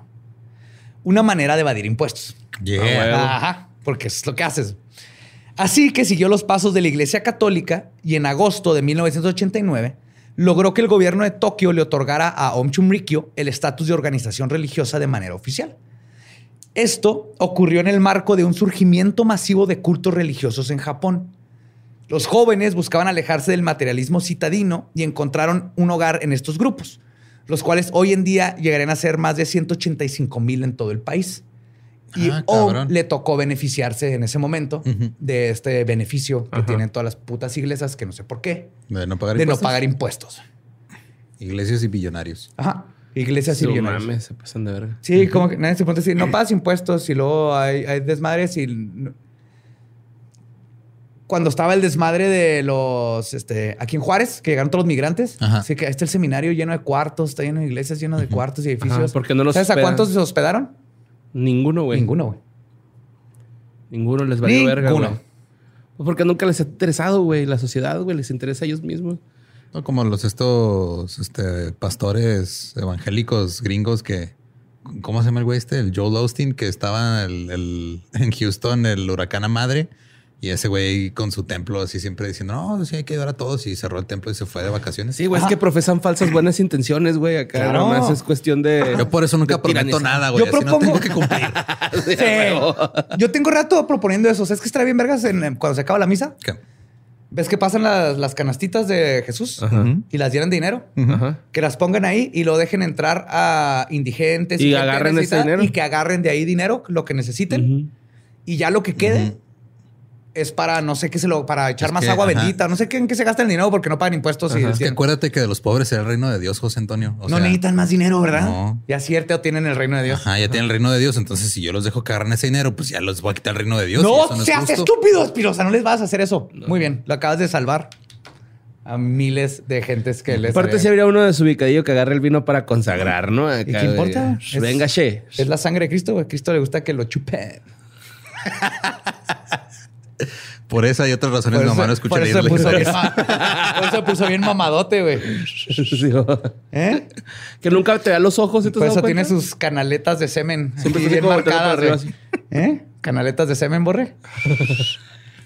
una manera de evadir impuestos. Yeah. Ajá, porque es lo que haces. Así que siguió los pasos de la Iglesia Católica y en agosto de 1989 logró que el gobierno de Tokio le otorgara a Om Chumrikyo el estatus de organización religiosa de manera oficial. Esto ocurrió en el marco de un surgimiento masivo de cultos religiosos en Japón. Los jóvenes buscaban alejarse del materialismo citadino y encontraron un hogar en estos grupos, los cuales hoy en día llegarían a ser más de 185 mil en todo el país. Y Ah, cabrón. le tocó beneficiarse en ese momento de este beneficio que Ajá. tienen todas las putas iglesias, que no sé por qué, De no pagar de no impuestos. pagar impuestos. Iglesias y billonarios. Ajá. Iglesias y No billonarios. mames, se pasan de verga. Sí, como que nadie se pone a decir, no pagas impuestos y luego hay, hay desmadres y... no- Cuando estaba el desmadre de los, este, aquí en Juárez, que llegaron todos los migrantes, Ajá. así que este el seminario lleno de cuartos, está lleno de iglesias, lleno de cuartos y edificios. Ajá, ¿por qué no los ¿Sabes a cuántos se hospedaron? Ninguno, güey. Ninguno, güey. Ninguno les valió verga, Ninguno. güey. Pues porque nunca les ha interesado, güey. La sociedad, güey, les interesa a ellos mismos. No, como los estos este, pastores evangélicos gringos que. ¿Cómo se llama el güey este? El Joel Osteen, que estaba el- el- en Houston, el huracán a madre. Y ese güey con su templo así siempre diciendo, no, sí hay que ayudar a todos. Y cerró el templo y se fue de vacaciones. Sí, güey, es que profesan falsas buenas intenciones, güey. Acá Claro. nomás es cuestión de. Yo por eso nunca prometo tiranizar. nada, güey. Yo Así no propongo- tengo que cumplir. Sí. Yo tengo rato proponiendo eso. ¿Sabes que estaría bien, vergas, en- en- cuando se acaba la misa? ¿Qué? ¿Ves que pasan las, las canastitas de Jesús Ajá. y las llenan de dinero? Ajá. Que las pongan ahí y lo dejen entrar a indigentes. Y gente agarren ese dinero. Y que agarren de ahí dinero, lo que necesiten. Y ya lo que quede. Es para, no sé qué se lo, para echar Es más que, agua ajá. bendita. No sé qué, en qué se gasta el dinero porque no pagan impuestos. y. Es que acuérdate que de los pobres era el reino de Dios, José Antonio. O no sea, necesitan más dinero, ¿verdad? no. Ya cierto, tienen el reino de Dios. Ajá, ya tienen el reino de Dios. Entonces, si yo los dejo que agarren ese dinero, pues ya los voy a quitar el reino de Dios. no es seas estúpido, Espirosa. No les vas a hacer eso. Muy bien, lo acabas de salvar a miles de gentes que les. Aparte, si habría uno desubicadillo que agarre el vino para consagrar, ¿no? Acá, ¿Y qué importa? Es- Venga, che. Es la sangre de Cristo, güey. A Cristo le gusta que lo chupen. Por esa y otras razones, mamá no escucha por eso puso bien, por eso puso bien mamadote, güey. ¿Eh? que nunca te vea los ojos. ¿sí Por eso tiene sus canaletas de semen. Siempre bien marcadas, arriba, ¿Eh? Canaletas de semen, borre.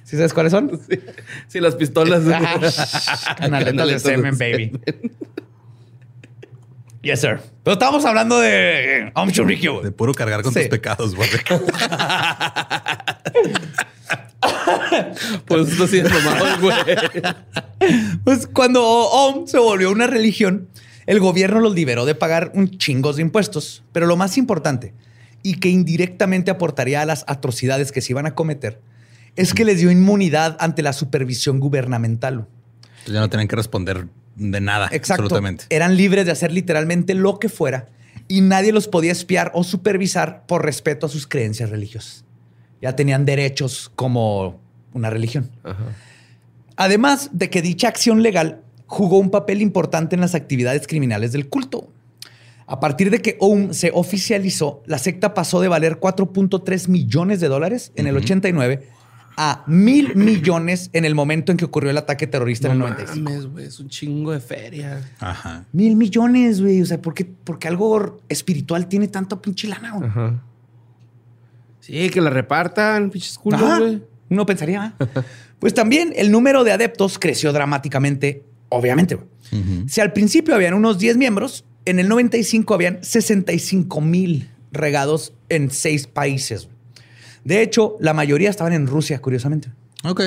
¿Sí sabes cuáles son? Sí, las pistolas. Ah, Canaletas de de semen, baby. Yes, sir. Pero estábamos hablando de Om Churrikyo, güey. De puro cargar con Sí. tus pecados, güey. Pues mamado, güey. Pues cuando OM se volvió una religión, el gobierno los liberó de pagar un chingos de impuestos. Pero lo más importante, y que indirectamente aportaría a las atrocidades que se iban a cometer, es que les dio inmunidad ante la supervisión gubernamental. Pues ya no tienen que responder de nada. Exacto. Absolutamente. Eran libres de hacer literalmente lo que fuera y nadie los podía espiar o supervisar por respeto a sus creencias religiosas. Ya tenían derechos como una religión. Ajá. Además de que dicha acción legal jugó un papel importante en las actividades criminales del culto. A partir de que OUM se oficializó, la secta pasó de valer 4.3 millones de dólares en el 89 a mil millones en el momento en que ocurrió el ataque terrorista en el 95. mames, güey. Es un chingo de feria. Ajá. Mil millones, güey. O sea, ¿por qué, porque algo espiritual tiene tanto pinche lana, güey? Ajá. Sí, que la repartan, pinches culos, Ajá. güey. Uno pensaría. ¿ah? pues también el número de adeptos creció dramáticamente, obviamente. Si al principio habían unos 10 miembros, en el 95 habían 65 mil regados en seis países. De hecho, la mayoría estaban en Rusia, curiosamente. Ok.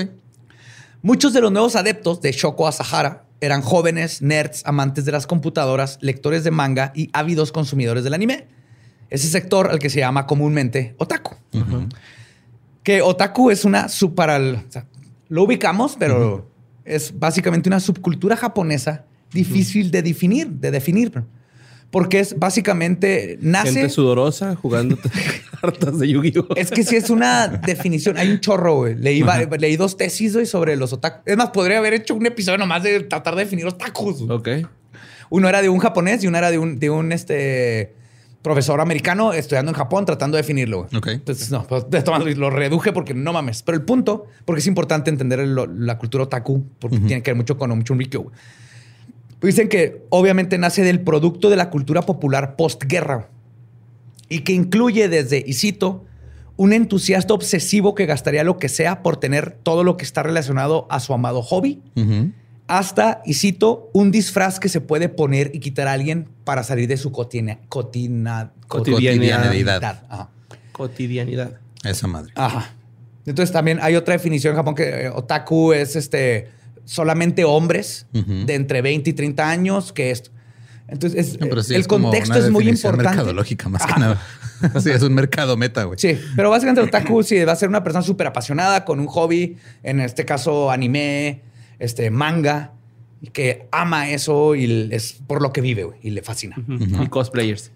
Muchos de los nuevos adeptos de Shoko Asahara eran jóvenes, nerds, amantes de las computadoras, lectores de manga y ávidos consumidores del anime. Ese sector al que se llama comúnmente otaku. Que otaku es una sub para el- o sea, lo ubicamos, pero es básicamente una subcultura japonesa difícil de definir, de definir. Porque es básicamente nace. Gente sudorosa jugando cartas de Yu-Gi-Oh! Es que sí es una definición. Hay un chorro, güey. Leí, dos tesis, sobre los otakus. Es más, podría haber hecho un episodio nomás de tratar de definir otakus. Ok. Uno era de un japonés y uno era de un, de un este, profesor americano estudiando en Japón tratando de definirlo. güey. Ok. Entonces, no, pues, lo reduje porque no mames. Pero el punto, porque es importante entender el- la cultura otaku, porque tiene que ver mucho con Omchunrikyo. güey. Pues dicen que obviamente nace del producto de la cultura popular postguerra. y que incluye desde, y cito, un entusiasta obsesivo que gastaría lo que sea por tener todo lo que está relacionado a su amado hobby, hasta, y cito, un disfraz que se puede poner y quitar a alguien para salir de su cotina, cotina, cotidianidad. Cotidianidad. Esa madre. Ajá. Entonces también hay otra definición en Japón que eh, otaku es este solamente hombres de entre 20 y 30 años que esto. Entonces, el contexto es muy importante. mercadológica más que nada. sí, es un mercado meta, güey. Sí, pero básicamente el otaku sí va a ser una persona súper apasionada con un hobby, en este caso anime, este manga, que ama eso y es por lo que vive, güey, y le fascina. Y cosplayers.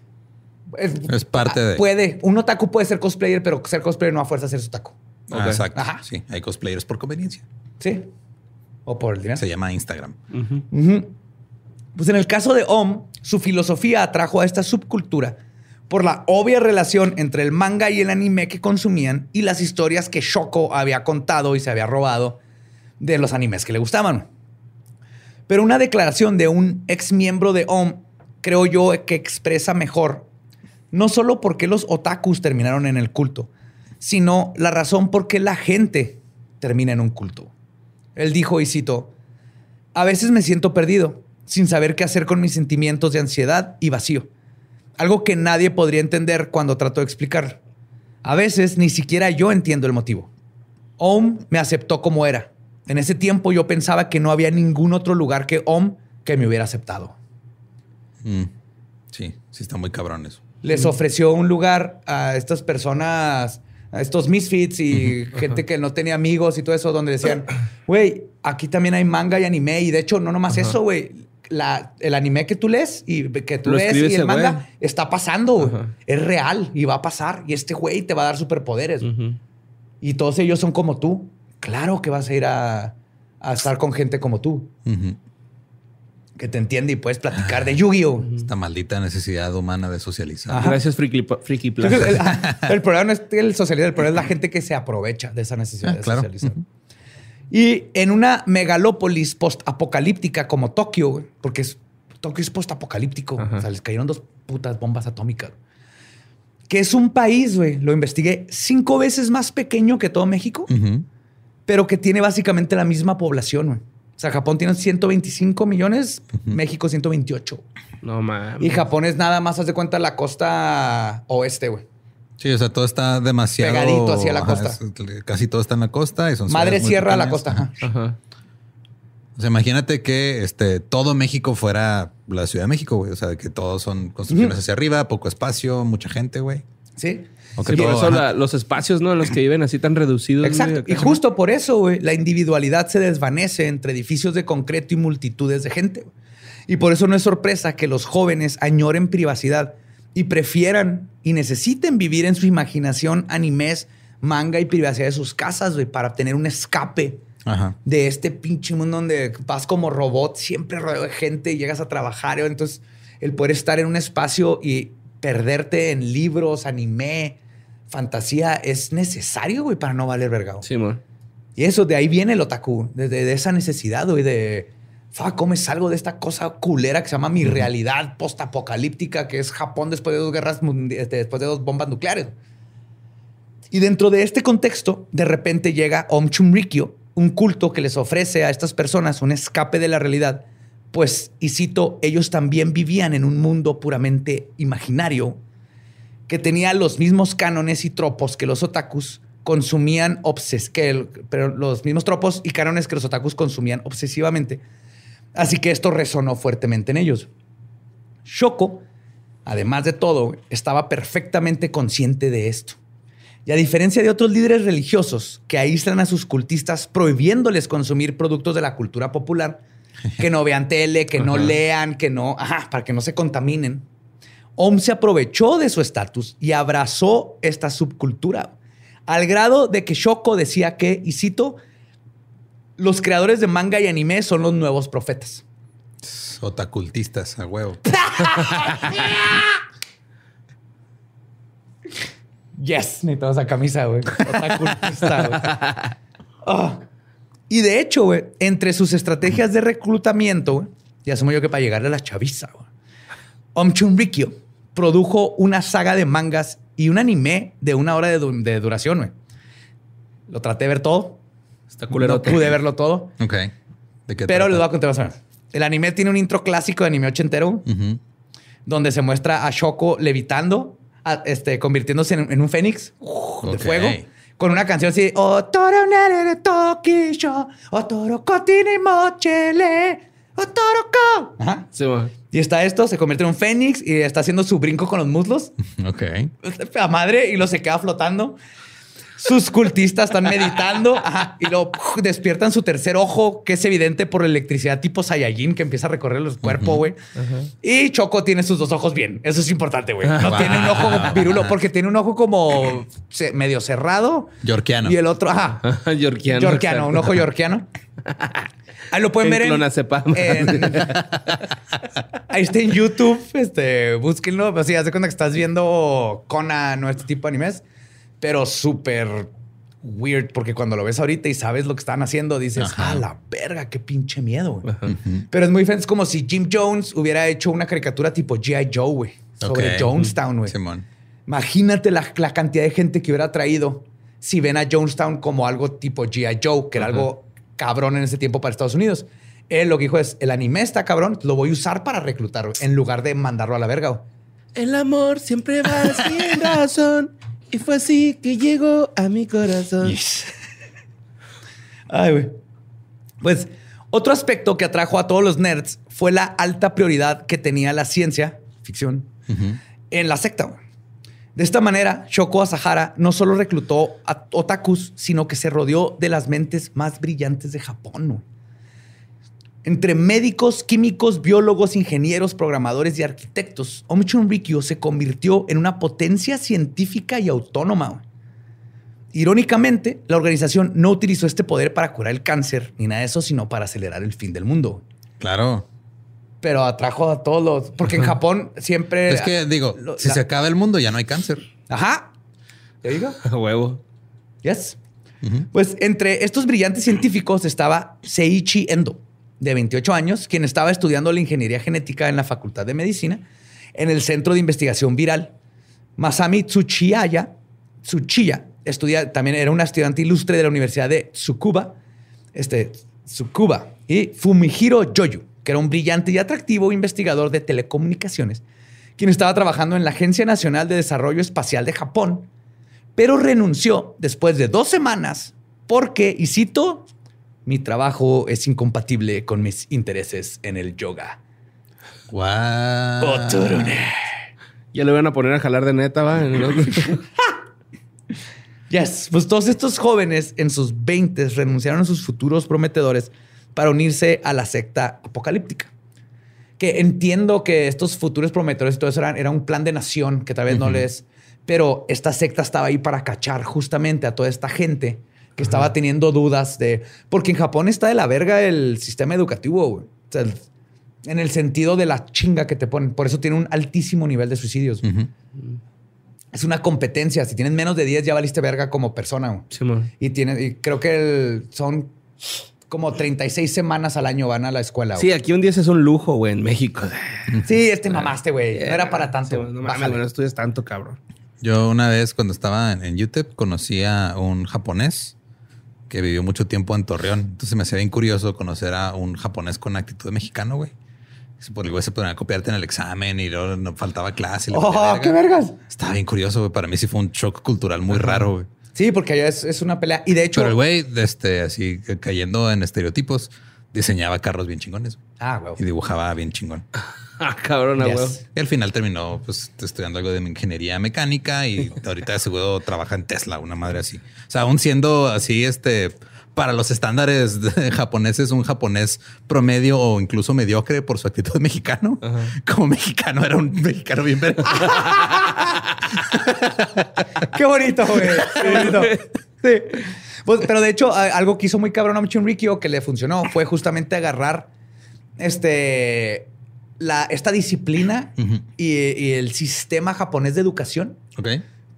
Es, parte de. Puede, un otaku puede ser cosplayer, pero ser cosplayer no a fuerza ser otaku. Ah, exacto. Sí, hay cosplayers por conveniencia. Sí. O por el dinero. Se llama Instagram. Pues en el caso de Om, su filosofía atrajo a esta subcultura por la obvia relación entre el manga y el anime que consumían y las historias que Shoko había contado y se había robado de los animes que le gustaban. Pero una declaración de un ex miembro de OM creo yo que expresa mejor no solo por qué los otakus terminaron en el culto, sino la razón por qué la gente termina en un culto. Él dijo, y cito, a veces me siento perdido sin saber qué hacer con mis sentimientos de ansiedad y vacío. Algo que nadie podría entender cuando trato de explicar. A veces ni siquiera yo entiendo el motivo. Om me aceptó como era. En ese tiempo yo pensaba que no había ningún otro lugar que Om que me hubiera aceptado. Mm. Sí, sí está muy cabrón eso. Les ofreció un lugar a estas personas a estos misfits y gente que no tenía amigos y todo eso, donde decían, güey, aquí también hay manga y anime. Y de hecho, no nomás eso, güey el anime que tú lees y que tú ves y el manga está pasando, Es real y va a pasar. Y este güey te va a dar superpoderes. Y todos ellos son como tú. Claro que vas a ir a, estar con gente como tú. Que te entiende y puedes platicar de Yu-Gi-Oh! Esta maldita necesidad humana de socializar. Gracias, Friki, Plus. El, problema no es el socializar, el problema es la gente que se aprovecha de esa necesidad ah, de socializar. Y en una megalópolis post-apocalíptica como Tokio, porque es, Tokio es post-apocalíptico, o sea, les cayeron dos putas bombas atómicas. Que es un país, güey, lo investigué, cinco veces más pequeño que todo México, pero que tiene básicamente la misma población, güey. O sea, Japón tiene 125 millones, México 128. No mames. Y Japón es nada más, haz de cuenta, la costa oeste, güey. Sí, o sea, todo está demasiado. Pegadito hacia la costa. casi todo está en la costa. Y son Madre Sierra a la costa. O sea, imagínate que este, todo México fuera la Ciudad de México, güey. O sea, que todos son construcciones hacia arriba, poco espacio, mucha gente, güey. Sí. Por eso los espacios, ¿no? En los que viven así tan reducidos. Exacto. Y justo por eso, güey, la individualidad se desvanece entre edificios de concreto y multitudes de gente. Y por eso no es sorpresa que los jóvenes añoren privacidad y prefieran y necesiten vivir en su imaginación animes, manga y privacidad de sus casas, güey, para tener un escape de este pinche mundo donde vas como robot, siempre rodeado de gente y llegas a trabajar. Entonces, el poder estar en un espacio y perderte en libros, anime, fantasía, es necesario, güey, para no valer vergado. Sí, man. Y eso, de ahí viene el otaku, de, de esa necesidad, güey, de ¿cómo es algo de esta cosa culera que se llama mi realidad postapocalíptica, que es Japón después de dos guerras, este, después de dos bombas nucleares? Y dentro de este contexto, de repente llega Om Chumrikyo, un culto que les ofrece a estas personas un escape de la realidad, pues, y cito, ellos también vivían en un mundo puramente imaginario que tenía los mismos cánones y tropos que los otakus consumían obses pero los mismos tropos y cánones que los otakus consumían obsesivamente Así que esto resonó fuertemente en ellos. Shoko, además de todo, estaba perfectamente consciente de esto. Y a diferencia de otros líderes religiosos que aíslan a sus cultistas prohibiéndoles consumir productos de la cultura popular, que no vean tele, que no lean, que no, ajá, para que no se contaminen, Om se aprovechó de su estatus y abrazó esta subcultura, al grado de que Shoko decía que, y cito, los creadores de manga y anime son los nuevos profetas. Otacultistas, a huevo. yes, necesito esa camisa, güey. Otacultista, güey. Ah. Y de hecho, güey, entre sus estrategias de reclutamiento, ya asumo yo que para llegarle a la chaviza, güey, produjo una saga de mangas y un anime de una hora de, du- de duración, güey. Lo traté de ver todo. Está No culero. pude verlo todo. Ok. ¿De qué Pero les voy a contar más o menos. El anime tiene un intro clásico de anime ochentero donde se muestra a Shoko levitando, a- este, convirtiéndose en, en un fénix de fuego, con una canción así: Otoro nere tokisho, otoro kotini mochele, otoro ko. Ajá. Sí, ma. Y está esto, se convierte en un fénix y está haciendo su brinco con los muslos. Ok. A madre y lo se queda flotando. Sus cultistas están meditando ajá, y lo despiertan su tercer ojo, que es evidente por la electricidad tipo Saiyajin que empieza a recorrer el cuerpo, güey. Y Choco tiene sus dos ojos bien. Eso es importante, güey. No Wow. tiene un ojo virulo, porque tiene un ojo como medio cerrado. Yorkiano. Y el otro, ajá, Yorkiano. yorkiano, un ojo yorkiano. Ahí lo pueden En ver en, en- Ahí está en YouTube. Este, búsquenlo. Haz de cuenta que estás viendo Conan o este tipo de animes, pero súper weird, porque cuando lo ves ahorita y sabes lo que están haciendo, dices, Ajá. a la verga, qué pinche miedo. güey". Pero es muy diferente. Es como si Jim Jones hubiera hecho una caricatura tipo G.I. Joe, güey, sobre. Jonestown, güey. Simón. Imagínate la, la cantidad de gente que hubiera traído si ven a Jonestown como algo tipo G.I. Joe, que era algo cabrón en ese tiempo para Estados Unidos. Él lo que dijo es, el anime está cabrón, lo voy a usar para reclutar, güey, en lugar de mandarlo a la verga. güey. El amor siempre va sin razón. Y fue así que llegó a mi corazón. Ay, güey. Pues otro aspecto que atrajo a todos los nerds fue la alta prioridad que tenía la ciencia, ficción, en la secta. güey. De esta manera, Shoko Asahara no solo reclutó a otakus, sino que se rodeó de las mentes más brillantes de Japón. güey. Entre médicos, químicos, biólogos, ingenieros, programadores y arquitectos, Omichun Rikyo se convirtió en una potencia científica y autónoma. Irónicamente, la organización no utilizó este poder para curar el cáncer ni nada de eso, sino para acelerar el fin del mundo. Claro. Pero atrajo a todos los. Porque en Japón siempre. Es que digo, lo- si la- se acaba el mundo ya no hay cáncer. Ajá. ¿Te digo? A huevo. Yes. Pues entre estos brillantes científicos estaba Seiichi Endo, de 28 años, quien estaba estudiando la ingeniería genética en la Facultad de Medicina en el Centro de Investigación Viral. Masami Tsuchiya, Tsuchiya estudia, también era una estudiante ilustre de la Universidad de Tsukuba, este, Tsukuba, y Fumihiro Yoyu, que era un brillante y atractivo investigador de telecomunicaciones, quien estaba trabajando en la Agencia Nacional de Desarrollo Espacial de Japón, pero renunció después de dos semanas porque, y cito, mi trabajo es incompatible con mis intereses en el yoga. Guau. Otorone. Ya le van a poner a jalar de neta, va. Yes, pues todos estos jóvenes en sus 20 renunciaron a sus futuros prometedores para unirse a la secta apocalíptica. Que entiendo que estos futuros prometedores y todo eso eran, era un plan de nación que tal vez no les... Pero esta secta estaba ahí para cachar justamente a toda esta gente que estaba teniendo dudas de... Porque en Japón está de la verga el sistema educativo, güey. O sea, el- en el sentido de la chinga que te ponen. Por eso tiene un altísimo nivel de suicidios. Es una competencia. Si tienes menos de 10 ya valiste verga como persona. güey. Sí. Y, tiene, y creo que el- son como 36 semanas al año van a la escuela. Sí, güey. aquí un día es un lujo, güey, en México. Sí, este mamaste, güey. No era para tanto. Sí, no mames, no estudias tanto, cabrón. Yo una vez cuando estaba en, en YouTube conocí a un japonés que vivió mucho tiempo en Torreón. Entonces me hacía bien curioso conocer a un japonés con actitud de mexicano, güey. Se- Por el güey se podía copiarte en el examen y luego no faltaba clase. y ¡Oh, verga. qué vergas! Estaba bien curioso, güey. Para mí sí fue un shock cultural muy raro, güey. Sí, porque allá es, es una pelea. Y de hecho... Pero el güey, este, así ca- cayendo en estereotipos, diseñaba carros bien chingones Ah, güey. y dibujaba bien chingón. Ah, cabrón, Yes. huevo. Y al final terminó pues estudiando algo de ingeniería mecánica y ahorita de seguro trabaja en Tesla, una madre así. O sea, aún siendo así, este, para los estándares japoneses, un japonés promedio o incluso mediocre por su actitud mexicano. Como mexicano, era un mexicano bien verga. Qué bonito, güey. Qué bonito. Sí. Pues, pero de hecho, algo que hizo muy cabrón a Michin Rikyo que le funcionó fue justamente agarrar este, la, esta disciplina y, y el sistema japonés de educación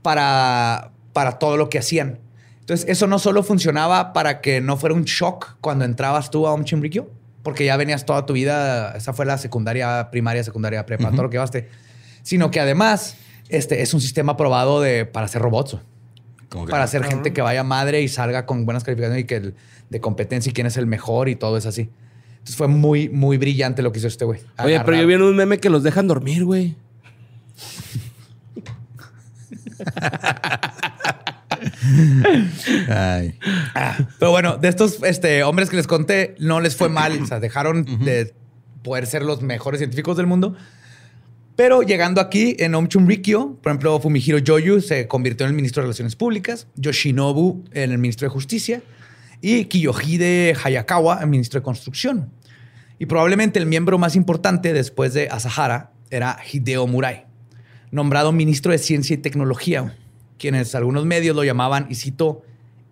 para, para todo lo que hacían. Entonces, eso no solo funcionaba para que no fuera un shock cuando entrabas tú a un Rikyo, porque ya venías toda tu vida, esa fue la secundaria, primaria, secundaria, prepa, todo lo que llevaste, sino que además este es un sistema probado de, para hacer robots. Como Para hacer gente que vaya madre y salga con buenas calificaciones y que el- de competencia y quién es el mejor y todo es así. Entonces fue muy, muy brillante lo que hizo este güey. Oye, pero yo vi en un meme que los dejan dormir, güey. Ay. Ah, pero bueno, de estos este, hombres que les conté, no les fue mal. O sea, dejaron de poder ser los mejores científicos del mundo. Pero llegando aquí en Omchum Rikyo, por ejemplo, Fumihiro Yoyu se convirtió en el ministro de Relaciones Públicas, Yoshinobu en el ministro de Justicia y Kiyohide Hayakawa ministro de Construcción. Y probablemente el miembro más importante después de Asahara era Hideo Murai, nombrado ministro de Ciencia y Tecnología, quienes algunos medios lo llamaban, y cito,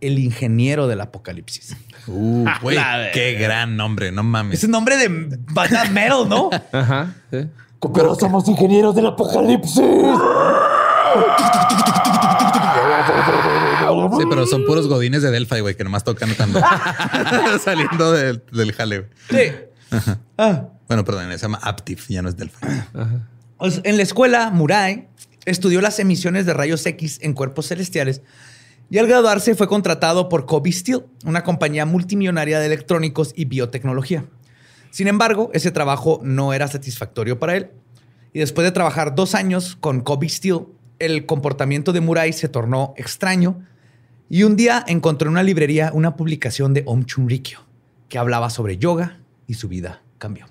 el ingeniero del apocalipsis. Uh, güey, qué gran nombre, no mames. Es un nombre de banda metal, ¿no? Ajá. sí. Pero somos ingenieros del apocalipsis. Sí, pero son puros godines de Delphi, güey, que nomás tocan cuando saliendo del, del jale. güey. Sí. Ah. Bueno, perdón, se llama Aptiv, ya no es Delphi. En la escuela, Murai estudió las emisiones de rayos X en cuerpos celestiales y al graduarse fue contratado por Kobe Steel, una compañía multimillonaria de electrónicos y biotecnología. Sin embargo, ese trabajo no era satisfactorio para él. Y después de trabajar dos años con Kobe Steel, el comportamiento de Murai se tornó extraño y un día encontró en una librería una publicación de Om Chunrikyo que hablaba sobre yoga y su vida cambió.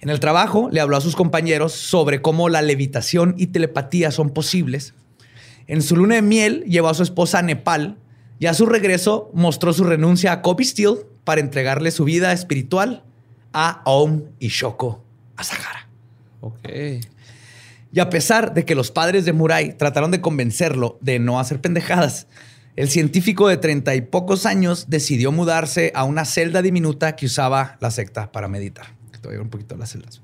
En el trabajo le habló a sus compañeros sobre cómo la levitación y telepatía son posibles. En su luna de miel llevó a su esposa a Nepal y a su regreso mostró su renuncia a Kobe Steel para entregarle su vida espiritual a Om y Shoko Asahara. Ok. Y a pesar de que los padres de Murai trataron de convencerlo de no hacer pendejadas, el científico de treinta y pocos años decidió mudarse a una celda diminuta que usaba la secta para meditar. Te voy a ver un poquito las celdas.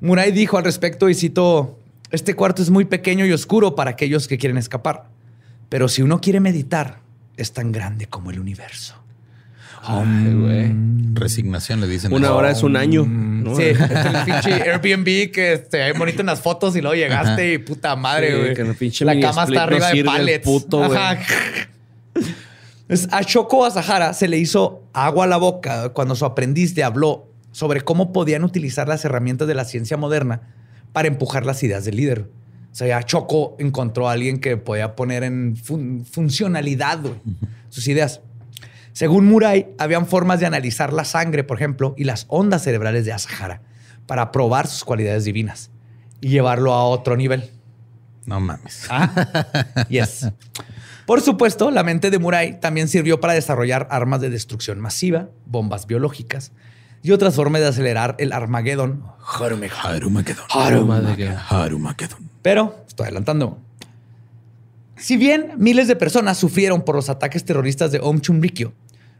Murai dijo al respecto, y cito, este cuarto es muy pequeño y oscuro para aquellos que quieren escapar, pero si uno quiere meditar, es tan grande como el universo. Ay, güey. Resignación le dicen. Una eso. hora es un año. ¿no? Sí, es el pinche Airbnb que este, hay bonito en las fotos y luego llegaste y puta madre, güey. la cama está no arriba de pallets. puto. Ajá. A Shoko Asahara se le hizo agua a la boca cuando su aprendiz le habló sobre cómo podían utilizar las herramientas de la ciencia moderna para empujar las ideas del líder. O sea, ya Choco encontró a alguien que podía poner en fun- funcionalidad sus ideas. Según Murai, habían formas de analizar la sangre, por ejemplo, y las ondas cerebrales de Asahara para probar sus cualidades divinas y llevarlo a otro nivel. No mames. Ah, yes. Por supuesto, la mente de Murai también sirvió para desarrollar armas de destrucción masiva, bombas biológicas y otras formas de acelerar el Armagedón. Harumageddon. Harumageddon. Harumageddon. Pero estoy adelantando. Si bien miles de personas sufrieron por los ataques terroristas de Om Chunrikyo,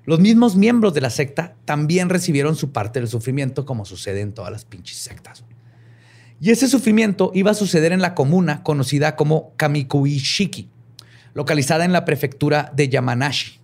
los mismos miembros de la secta también recibieron su parte del sufrimiento, como sucede en todas las pinches sectas. Y ese sufrimiento iba a suceder en la comuna conocida como Kamikuishiki, localizada en la prefectura de Yamanashi.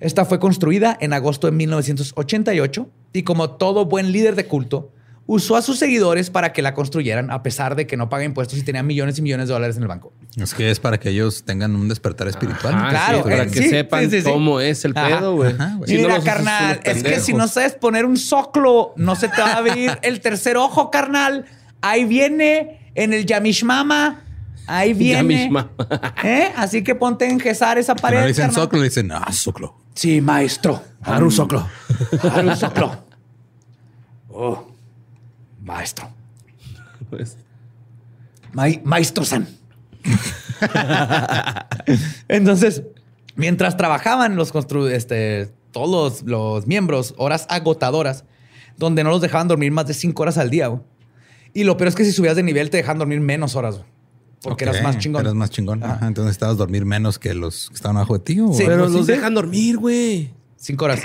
Esta fue construida en agosto de 1988 y como todo buen líder de culto, usó a sus seguidores para que la construyeran a pesar de que no paga impuestos y tenía millones y millones de dólares en el banco. Es que es para que ellos tengan un despertar espiritual. Ajá, Claro, sí, para eh, que sí, sepan sí, sí, sí. cómo es el Ajá. pedo, güey. Si Mira, carnal, es que si no sabes poner un soclo, no se te va a abrir el tercer ojo, carnal. Ahí viene en el Yamishmama. Ahí viene. Yamishmama. ¿Eh? Así que ponte a enjesar esa pared. no le dicen carnal. soclo, le dicen, ah, soclo. Sí, maestro. Haru soclo. Haru soclo. Oh, maestro. Pues, Maestro San. Entonces, mientras trabajaban los constru este, todos los, los miembros, horas agotadoras, donde no los dejaban dormir más de cinco horas al día. güey. Y lo peor es que si subías de nivel te dejaban dormir menos horas, güey, porque eras más chingón. Eras más chingón. Ajá, entonces estabas dormir menos que los que estaban abajo de ti. ¿o? Sí. pero pues, los sí. dejan dormir, güey. Cinco horas.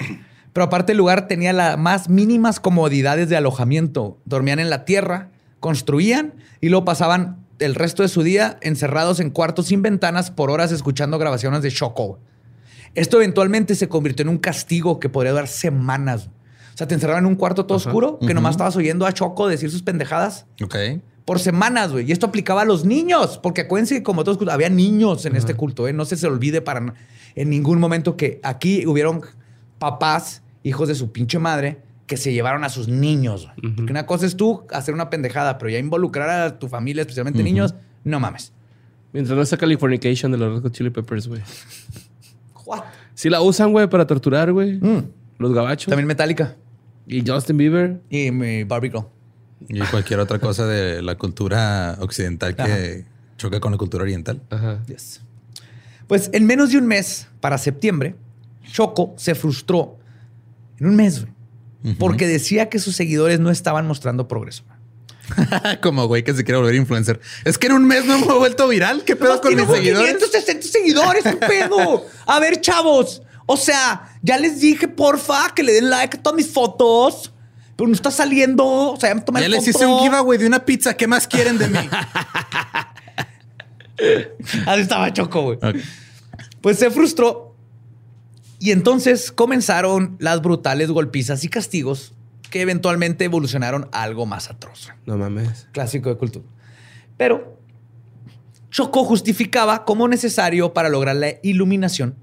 Pero aparte el lugar tenía las más mínimas comodidades de alojamiento. Dormían en la tierra, construían y luego pasaban el resto de su día encerrados en cuartos sin ventanas por horas escuchando grabaciones de Shoko. Esto eventualmente se convirtió en un castigo que podría durar semanas. O sea, te encerraban en un cuarto todo oscuro que nomás estabas oyendo a Choco decir sus pendejadas Ok. por semanas, güey. Y esto aplicaba a los niños, porque acuérdense que como todos había niños en este culto, ¿eh? No se se olvide para en ningún momento que aquí hubieron papás, hijos de su pinche madre, que se llevaron a sus niños. Porque una cosa es tú hacer una pendejada, pero ya involucrar a tu familia, especialmente niños, no mames. Mientras no sea Californication de los Red Hot Chili Peppers, güey. Si la usan, güey, para torturar, güey. Mm. Los gabachos. También Metallica. Y Justin Bieber. Y mi Barbie Girl. Y cualquier otra cosa de la cultura occidental que choca con la cultura oriental. Ajá. Pues en menos de un mes, para septiembre, Choco se frustró en un mes, güey, porque decía que sus seguidores no estaban mostrando progreso. Como güey que se quiere volver influencer. Es que en un mes no me he vuelto viral. ¿Qué pedo con mis seguidores? 560 seguidores, ¿qué pedo? A ver, chavos. O sea, ya les dije, porfa, que le den like a todas mis fotos. Pero no está saliendo. O sea, ya me tomé Ya les hice un giveaway de una pizza. ¿Qué más quieren de mí? Así estaba Choco, güey. Pues se frustró. Y entonces comenzaron las brutales golpizas y castigos que eventualmente evolucionaron a algo más atroz. No mames. Clásico de cultura. Pero Choco justificaba como necesario para lograr la iluminación,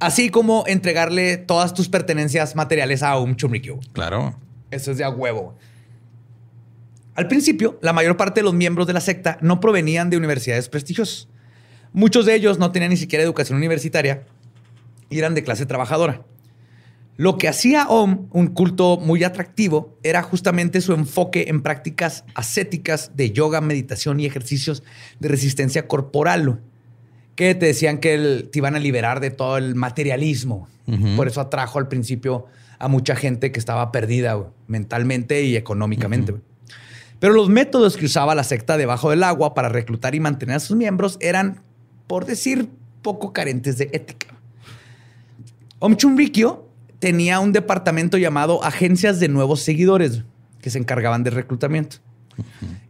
así como entregarle todas tus pertenencias materiales a un chumrikyo. Claro. Eso es de a huevo. Al principio, la mayor parte de los miembros de la secta no provenían de universidades prestigiosas. Muchos de ellos no tenían ni siquiera educación universitaria y eran de clase trabajadora. Lo que hacía OM un culto muy atractivo era justamente su enfoque en prácticas ascéticas de yoga, meditación y ejercicios de resistencia corporal, que te decían que te iban a liberar de todo el materialismo. Por eso atrajo al principio a mucha gente que estaba perdida mentalmente y económicamente. Pero los métodos que usaba la secta debajo del agua para reclutar y mantener a sus miembros eran, por decir, poco carentes de ética. Om Chumrikyo tenía un departamento llamado Agencias de Nuevos Seguidores que se encargaban de reclutamiento.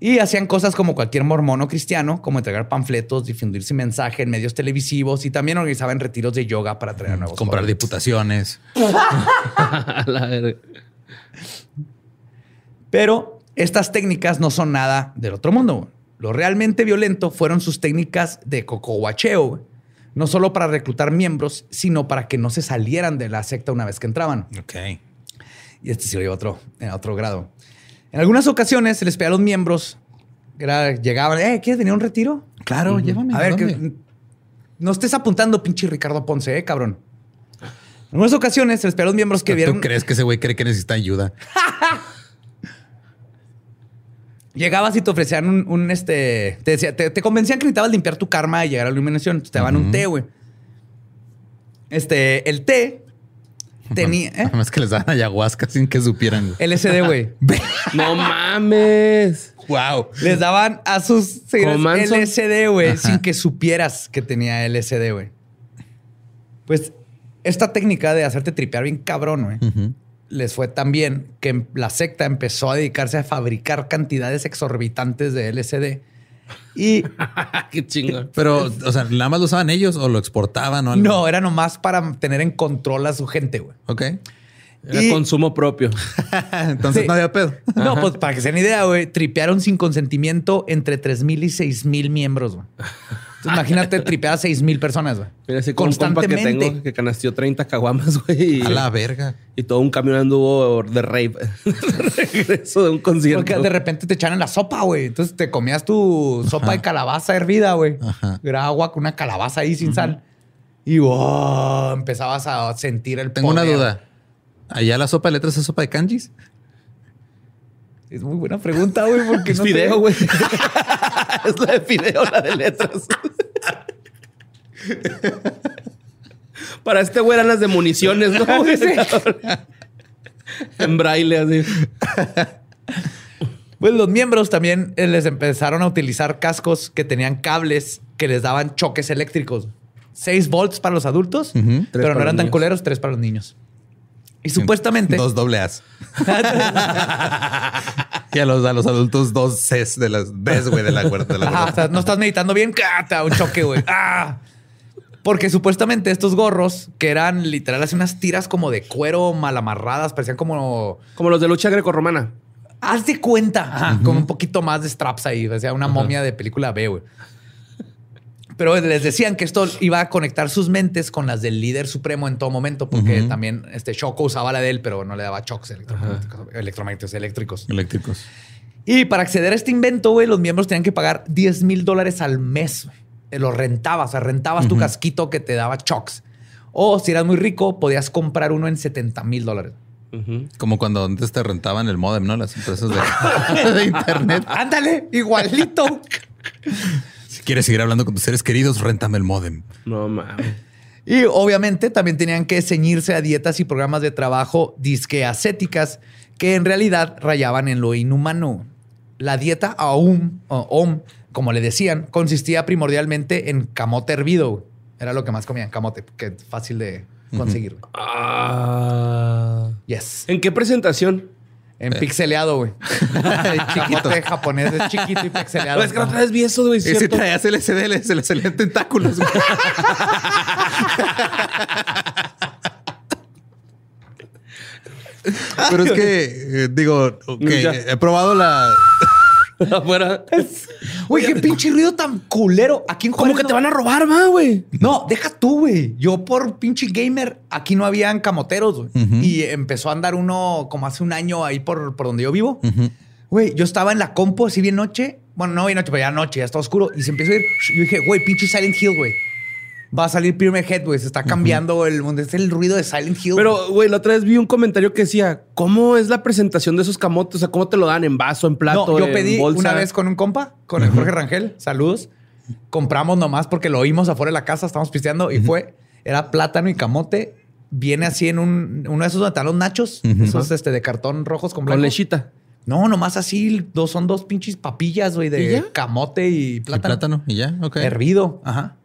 Y hacían cosas como cualquier mormón o cristiano, como entregar panfletos, difundir su mensaje en medios televisivos y también organizaban retiros de yoga para traer a nuevos. Comprar diputaciones. Pero estas técnicas no son nada del otro mundo. Lo realmente violento fueron sus técnicas de cocohuacheo no solo para reclutar miembros, sino para que no se salieran de la secta una vez que entraban. Ok. Y este sí lo otro, en otro grado. En algunas ocasiones se les pedía a los miembros, llegaban, eh, ¿quieres venir a un retiro? Claro, llévame. A ver, que, no estés apuntando, pinche Ricardo Ponce, eh, cabrón. En algunas ocasiones se les pedía a los miembros que vieron. ¿Tú crees que ese güey cree que necesita ayuda? Llegabas y te ofrecían un, este. Te, decía, te, convencían que necesitabas limpiar tu karma y llegar a la iluminación. te daban un té, güey. Este, el té tenía. ¿eh? Más que les daban ayahuasca sin que supieran. LSD, güey. no mames. Wow. Les daban a sus seguidores LSD, güey, sin que supieras que tenía LSD, güey. Pues esta técnica de hacerte tripear bien cabrón, güey les fue tan bien que la secta empezó a dedicarse a fabricar cantidades exorbitantes de LSD. Y. Qué chingón. Pero, o sea, ¿nada más lo usaban ellos o lo exportaban o algo? No, era nomás para tener en control a su gente, güey. Ok. Era consumo propio. Entonces no había pedo. No, pues para que se den idea, güey, tripearon sin consentimiento entre 3 mil y 6 mil miembros, güey imagínate tripear a 6 mil personas, güey. Mira, ese constantemente. que tengo que canastió 30 caguamas, güey. A la verga. Y todo un camión anduvo de rave. regreso de un concierto. Porque de repente te echan en la sopa, güey. Entonces te comías tu sopa de calabaza hervida, güey. Era agua con una calabaza ahí sin sal. Y wow, empezabas a sentir el Tengo una duda. ¿Allá la sopa de letras es sopa de kanjis? Es muy buena pregunta, güey, porque es no güey. es la de fideo, la de letras. Para este güey eran las de municiones, ¿no? en braille, así. Pues los miembros también eh, les empezaron a utilizar cascos que tenían cables que les daban choques eléctricos. 6 volts para los adultos, pero no eran tan culeros, tres para los niños. Y supuestamente. Dos doble As. y a los, a los adultos dos Cs de las Bs, güey, de la cuerda. no estás meditando bien, cata, un choque, güey. Ah. Porque supuestamente estos gorros, que eran literal así unas tiras como de cuero mal amarradas, parecían como. Como los de lucha grecorromana. Haz de cuenta, ajá, con un poquito más de straps ahí, o sea, una momia de película B, güey. Pero les decían que esto iba a conectar sus mentes con las del líder supremo en todo momento, porque también este Shoko usaba la de él, pero no le daba shocks electromagnéticos, electromagnéticos, eléctricos. Eléctricos. Y para acceder a este invento, güey, los miembros tenían que pagar 10 mil dólares al mes. Lo rentabas, o sea, rentabas tu casquito que te daba shocks. O si eras muy rico, podías comprar uno en 70 mil dólares. Como cuando antes te rentaban el modem, ¿no? Las empresas de, de internet. Ándale, igualito. Quieres seguir hablando con tus seres queridos, réntame el modem. No mames. Y obviamente también tenían que ceñirse a dietas y programas de trabajo disque ascéticas que en realidad rayaban en lo inhumano. La dieta AUM, o OM, como le decían, consistía primordialmente en camote hervido. Era lo que más comían, camote, que es fácil de conseguir. Ah. Yes. ¿En qué presentación? En pixeleado, güey. Camote japonés es chiquito y pixeleado. es que la otra vez vi eso, güey. Y si traías LCD, se le salían tentáculos. güey. Pero es que, eh, digo, ok, Ya. he probado la... Afuera. Güey, qué pinche ruido tan culero. Aquí en ¿Cómo que no- te van a robar, ma, güey? No, deja tú, güey. Yo por pinche gamer, aquí no habían camoteros, güey. Y empezó a andar uno como hace un año ahí por, por donde yo vivo. Güey, yo estaba en la compo así bien noche. Bueno, no bien noche, pero ya noche, ya está oscuro. Y se empezó a ir. Yo dije, güey, pinche Silent Hill, güey. Va a salir Pyramid Head, güey. Se está cambiando el mundo. Es el ruido de Silent Hill. Pero, güey, la otra vez vi un comentario que decía, ¿cómo es la presentación de esos camotes? O sea, ¿cómo te lo dan? ¿En vaso, en plato, no, yo en pedí bolsa? una vez con un compa, con el Jorge Rangel. Saludos. Compramos nomás porque lo oímos afuera de la casa, estábamos pisteando y fue, era plátano y camote. Viene así en un, uno de esos los nachos, esos este, de cartón rojos con blanco. Con lechita. No, nomás así, dos, son dos pinches papillas, güey, ¿Y de camote y Y plátano. plátano. Y ya, ok. Hervido, ajá.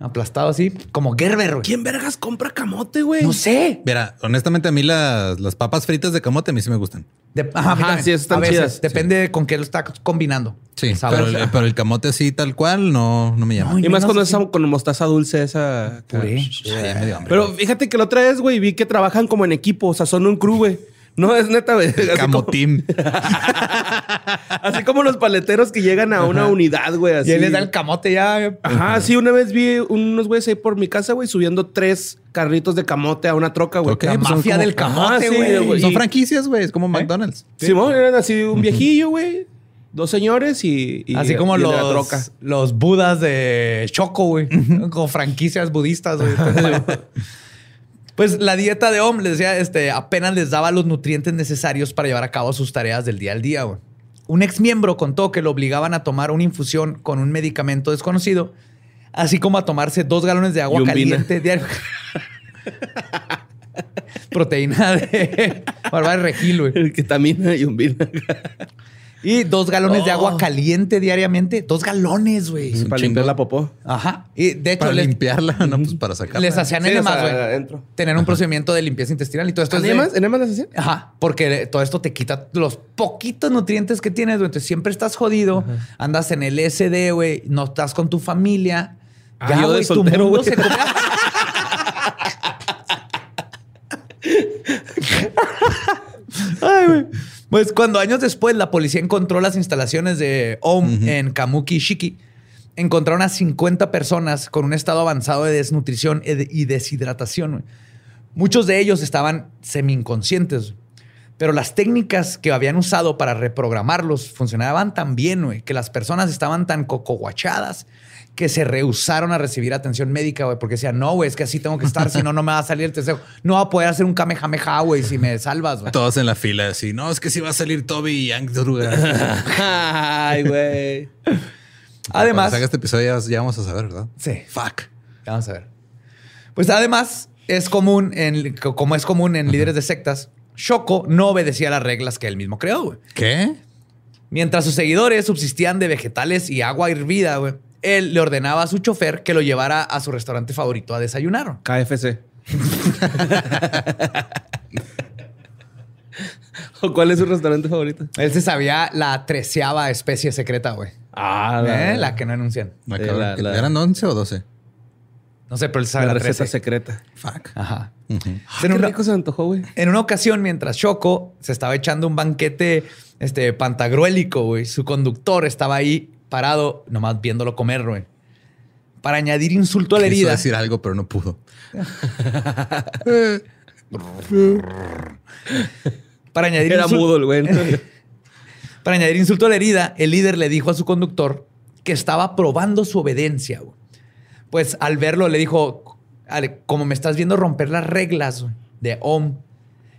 Aplastado así, como Gerber, güey. ¿Quién vergas compra camote, güey? No sé. Mira, honestamente a mí las, las papas fritas de camote a mí sí me gustan. De- ajá, Ajá, también. sí, están a veces, chidas. depende con qué lo está combinando. Sí, El sabor. pero, el- pero el camote así tal cual no, no me llama. No, Y más cuando es así. con mostaza dulce esa... Puré. Sí, Pero fíjate que la otra vez, güey, vi que trabajan como en equipo. O sea, son un crew, güey. No, es neta, güey. Así como, Camotín. así como los paleteros que llegan a una unidad, güey. Así. Y él les da el camote ya. Ajá, sí, una vez vi unos güeyes ahí por mi casa, güey, subiendo tres carritos de camote a una troca, güey. Ok, La pues son mafia como- del camote, sí, güey. güey. Son franquicias, güey. Es como McDonald's. Simón, eran así un viejillo, güey. Dos señores y, y- Así como y el de la los, troca. los budas de Choco, güey. Como franquicias budistas, güey. pues la dieta de Om, les decía, este, apenas les daba los nutrientes necesarios para llevar a cabo sus tareas del día al día, güey. Un ex miembro contó que lo obligaban a tomar una infusión con un medicamento desconocido, así como a tomarse dos galones de agua caliente diario. Proteína de barba de regil, güey. Ketamina y un vino. Y dos galones de agua caliente diariamente. Dos galones, güey. Para chingo. limpiar la popó. Ajá. Y de hecho, Para les, limpiarla, no, pues para sacarla. les hacían Sí, enemas, güey. adentro. Tener un procedimiento de limpieza intestinal y todo esto es de- ¿Enemas? ¿Enemas las hacían? Ajá, porque todo esto te quita los poquitos nutrientes que tienes, güey. Entonces siempre estás jodido, andas en el SD, güey, no estás con tu familia. Ah, yo de güey, tu soltero, mundo güey. se Ay, güey. Pues cuando años después la policía encontró las instalaciones de OM en Kamuki Shiki, encontraron a 50 personas con un estado avanzado de desnutrición y de- y deshidratación. Muchos de ellos estaban semi-inconscientes, pero las técnicas que habían usado para reprogramarlos funcionaban tan bien, güey, que las personas estaban tan cocoguachadas que se rehusaron a recibir atención médica, güey, porque decían, no, güey, es que así tengo que estar, si no, no me va a salir el tercero. No va a poder hacer un kamehameha, güey, si me salvas, güey. Todos en la fila así. No, es que si va a salir Toby y Druga. Ay, güey. Además, Cuando salga este episodio ya, ya vamos a saber, ¿verdad? sí, Fuck. vamos a ver. Pues además, es común, en, como es común en líderes de sectas, Shoko no obedecía las reglas que él mismo creó, güey. ¿Qué? Mientras sus seguidores subsistían de vegetales y agua hervida, güey, él le ordenaba a su chofer que lo llevara a su restaurante favorito a desayunar. KFC. ¿O cuál es su restaurante favorito? Él se sabía la treceava especie secreta, güey. Ah, ¿Eh? La que no anuncian. Me Sí, acabo- la- la- ¿Eran 11 o 12? No sé, pero él sabe La la, receta 13. secreta. Fuck. Ajá. Ah, En qué una- rico se antojó, güey. En una ocasión, mientras Choco se estaba echando un banquete este, pantagruélico, güey, su conductor estaba ahí parado, nomás viéndolo comer, güey. Para añadir insulto a la Quiso herida. decir algo, pero no pudo. Para añadir, Era mudo el güey. para añadir insulto a la herida, el líder le dijo a su conductor que estaba probando su obediencia. güey. Pues al verlo le dijo, "Ale, como me estás viendo romper las reglas de OM,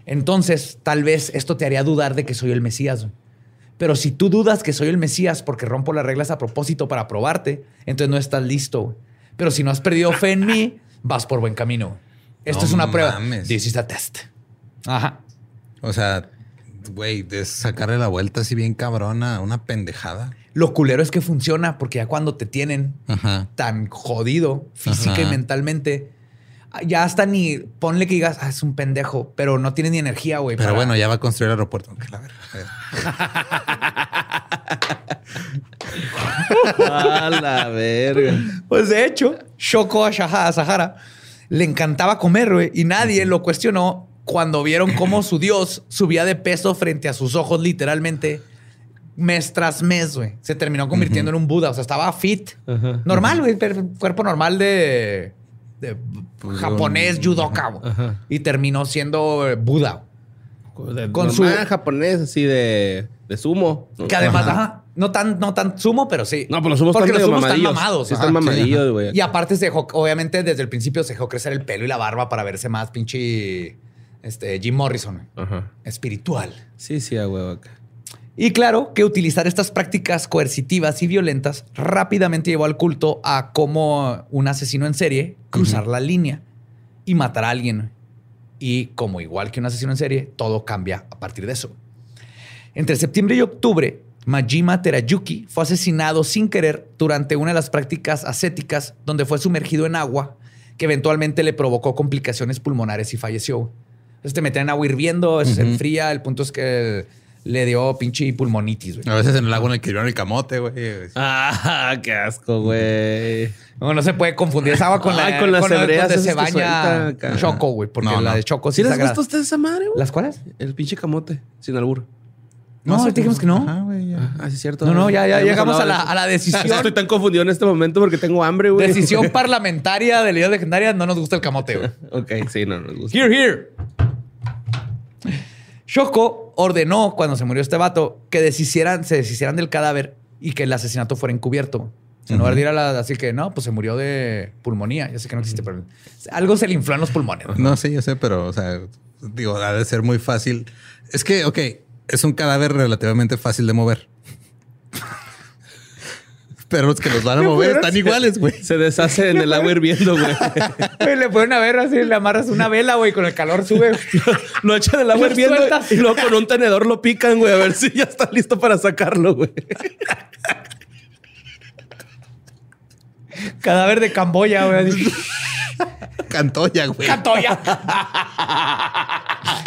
entonces tal vez esto te haría dudar de que soy el Mesías. Pero si tú dudas que soy el Mesías porque rompo las reglas a propósito para probarte, entonces no estás listo. Pero si no has perdido fe en mí, vas por buen camino. Esto No es una prueba. mames. This is a test. Ajá. O sea, güey, de sacarle la vuelta así bien cabrona, una pendejada. Lo culero es que funciona porque ya cuando te tienen Ajá. tan jodido física y Ajá. mentalmente, ya hasta ni ponle que digas, ah, es un pendejo, pero no tiene ni energía, güey. Pero para- bueno, ya va a construir el aeropuerto. Que la verga. A la verga. Pues de hecho, Shoko a Sahara le encantaba comer, güey, y nadie lo cuestionó cuando vieron cómo su dios subía de peso frente a sus ojos, literalmente, mes tras mes, güey. Se terminó convirtiendo en un Buda, o sea, estaba fit. Normal, güey, cuerpo normal de, de Pues, japonés, un- judoka, güey. Y terminó siendo eh, Buda. Con Con su japonés así de, de sumo. Que además, Ajá. no tan, no tan sumo, pero sí. No, pues los sumos Porque están los sumos están mamados. Sí, están mamadillos, güey. Y aparte, se dejó, obviamente, desde el principio se dejó crecer el pelo y la barba para verse más pinche este, Jim Morrison. Ajá. espiritual. Sí, sí, a huevo acá. Y claro que utilizar estas prácticas coercitivas y violentas rápidamente llevó al culto a como un asesino en serie cruzar la línea y matar a alguien. Y como igual que un asesino en serie, todo cambia a partir de eso. Entre septiembre y octubre, Majima Terayuki fue asesinado sin querer durante una de las prácticas ascéticas donde fue sumergido en agua que eventualmente le provocó complicaciones pulmonares y falleció. Entonces te metían en agua hirviendo, eso se enfría, el punto es que le dio pinche pulmonitis. güey. A veces en el lago en el que vieron el camote, güey. Ah, qué asco, güey. No, no se puede confundir esa agua con la, Ah, con las hebreas donde se baña suelta. Choco, güey, porque No, la no. de Choco ¿Sí sí les gusta a ustedes esa madre, güey? ¿Las cuáles? El pinche camote, sin albur. No, ahorita dijimos que no. Ajá, güey, ya. Ah, sí, es cierto. No, no, ya, ya llegamos a la, a la decisión. Estoy tan confundido en este momento porque tengo hambre, güey. decisión parlamentaria de la idea legendaria. No nos gusta el camote, güey. ok, sí, no nos gusta. Here, here. Shoko ordenó cuando se murió este vato que deshicieran, se deshicieran del cadáver y que el asesinato fuera encubierto. En lugar de ir a la, así que no, pues se murió de pulmonía. Ya sé que no existe, pero algo se le infló en los pulmones. No, sí, yo sé, pero, o sea, digo, ha de ser muy fácil. Es que, ok, es un cadáver relativamente fácil de mover. Pero los que los van a mover están iguales, güey. Se deshace en el agua hirviendo, güey. Le ponen a ver así, le amarras una vela, güey, con el calor sube. Lo echan en el agua Lo hirviendo sueltas. y luego con un tenedor lo pican, güey, a ver si ya está listo para sacarlo, güey. Cadáver de Camboya, güey. Cantoya, güey. Cantoya.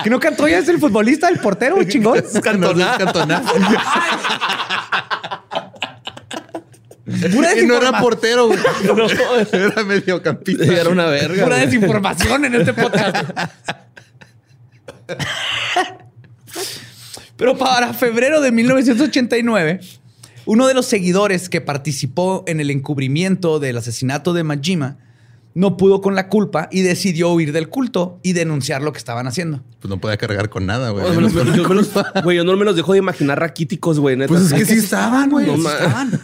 ¿Que no Cantoya es el futbolista, el portero, el chingón? No, no es Cantona. Pura y no era portero, güey. No, Era mediocampista. era una verga. Pura güey. desinformación en este podcast. Pero para febrero de 1989, uno de los seguidores que participó en el encubrimiento del asesinato de Majima no pudo con la culpa y decidió huir del culto y denunciar lo que estaban haciendo. Pues no podía cargar con nada, güey. Güey, yo no me los dejo de imaginar raquíticos, güey. neta. Pues es que sí estaban, güey. No Sí estaban.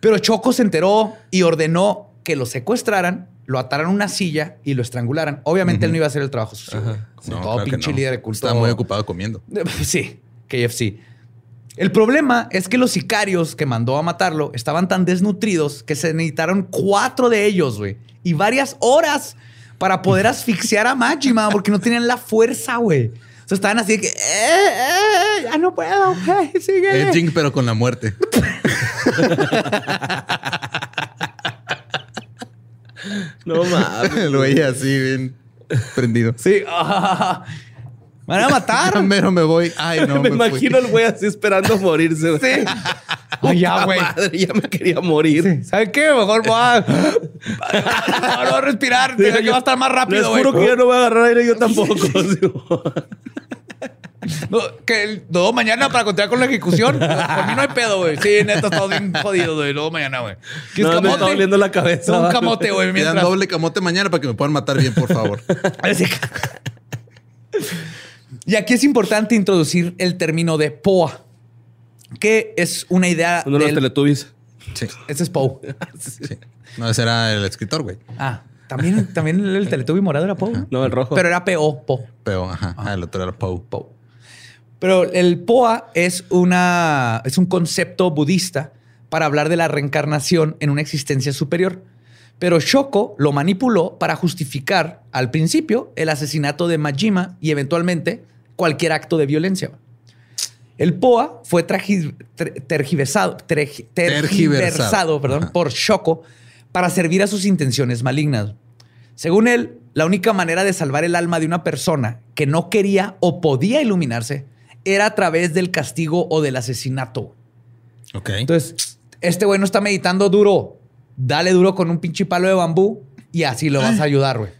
Pero Choco se enteró y ordenó que lo secuestraran, lo ataran a una silla y lo estrangularan. Obviamente él no iba a hacer el trabajo sucio. Como No, todo claro pinche no. líder de culto. Estaba muy ocupado comiendo. Sí, KFC. El problema es que los sicarios que mandó a matarlo estaban tan desnutridos que se necesitaron cuatro de ellos, güey. Y varias horas para poder asfixiar a Majima porque no tenían la fuerza, güey. O sea, estaban así de que, eh, eh, ya no puedo, güey, síguele. Edging, pero con la muerte. No mames. El güey así, bien prendido. Sí, ah, me van a matar. Mero me voy. Ay, no. me imagino el güey así esperando morirse, güey. Sí. Ay, ya, güey. Madre, ya me quería morir. ¿Sabes qué? Mejor voy a, no, no, respirar. Tengo que va a estar más rápido, Les güey. juro que ya no voy a agarrar aire yo tampoco. No, que el- luego mañana para continuar con la ejecución. Por mí no hay pedo, güey. Sí, neta, estamos bien jodidos, güey. Luego mañana, güey. ¿Quieres No, me está doliendo la cabeza. Un camote, güey. Me dan doble camote mañana para que me puedan matar bien, por favor. Y aquí es importante introducir el término de POA, que es una idea Uno de los teletubbies. Sí, Ese es Poe. sí. No, ese era el escritor, güey. Ah, también, también el Teletubby morado era Poe. ¿no? El rojo. Pero era PO, Po. Pero, ajá, ah, el otro era Poe. Poe. Pero el POA es, una, es un concepto budista para hablar de la reencarnación en una existencia superior. Pero Shoko lo manipuló para justificar al principio el asesinato de Majima y eventualmente cualquier acto de violencia. El POA fue tergiversado, tergi- tergiversado, Tergiversado. perdón, Ajá. por Shoko para servir a sus intenciones malignas. Según él, la única manera de salvar el alma de una persona que no quería o podía iluminarse era a través del castigo o del asesinato. Ok. Entonces, este güey no está meditando duro. Dale duro con un pinche palo de bambú y así lo vas a ayudar, güey.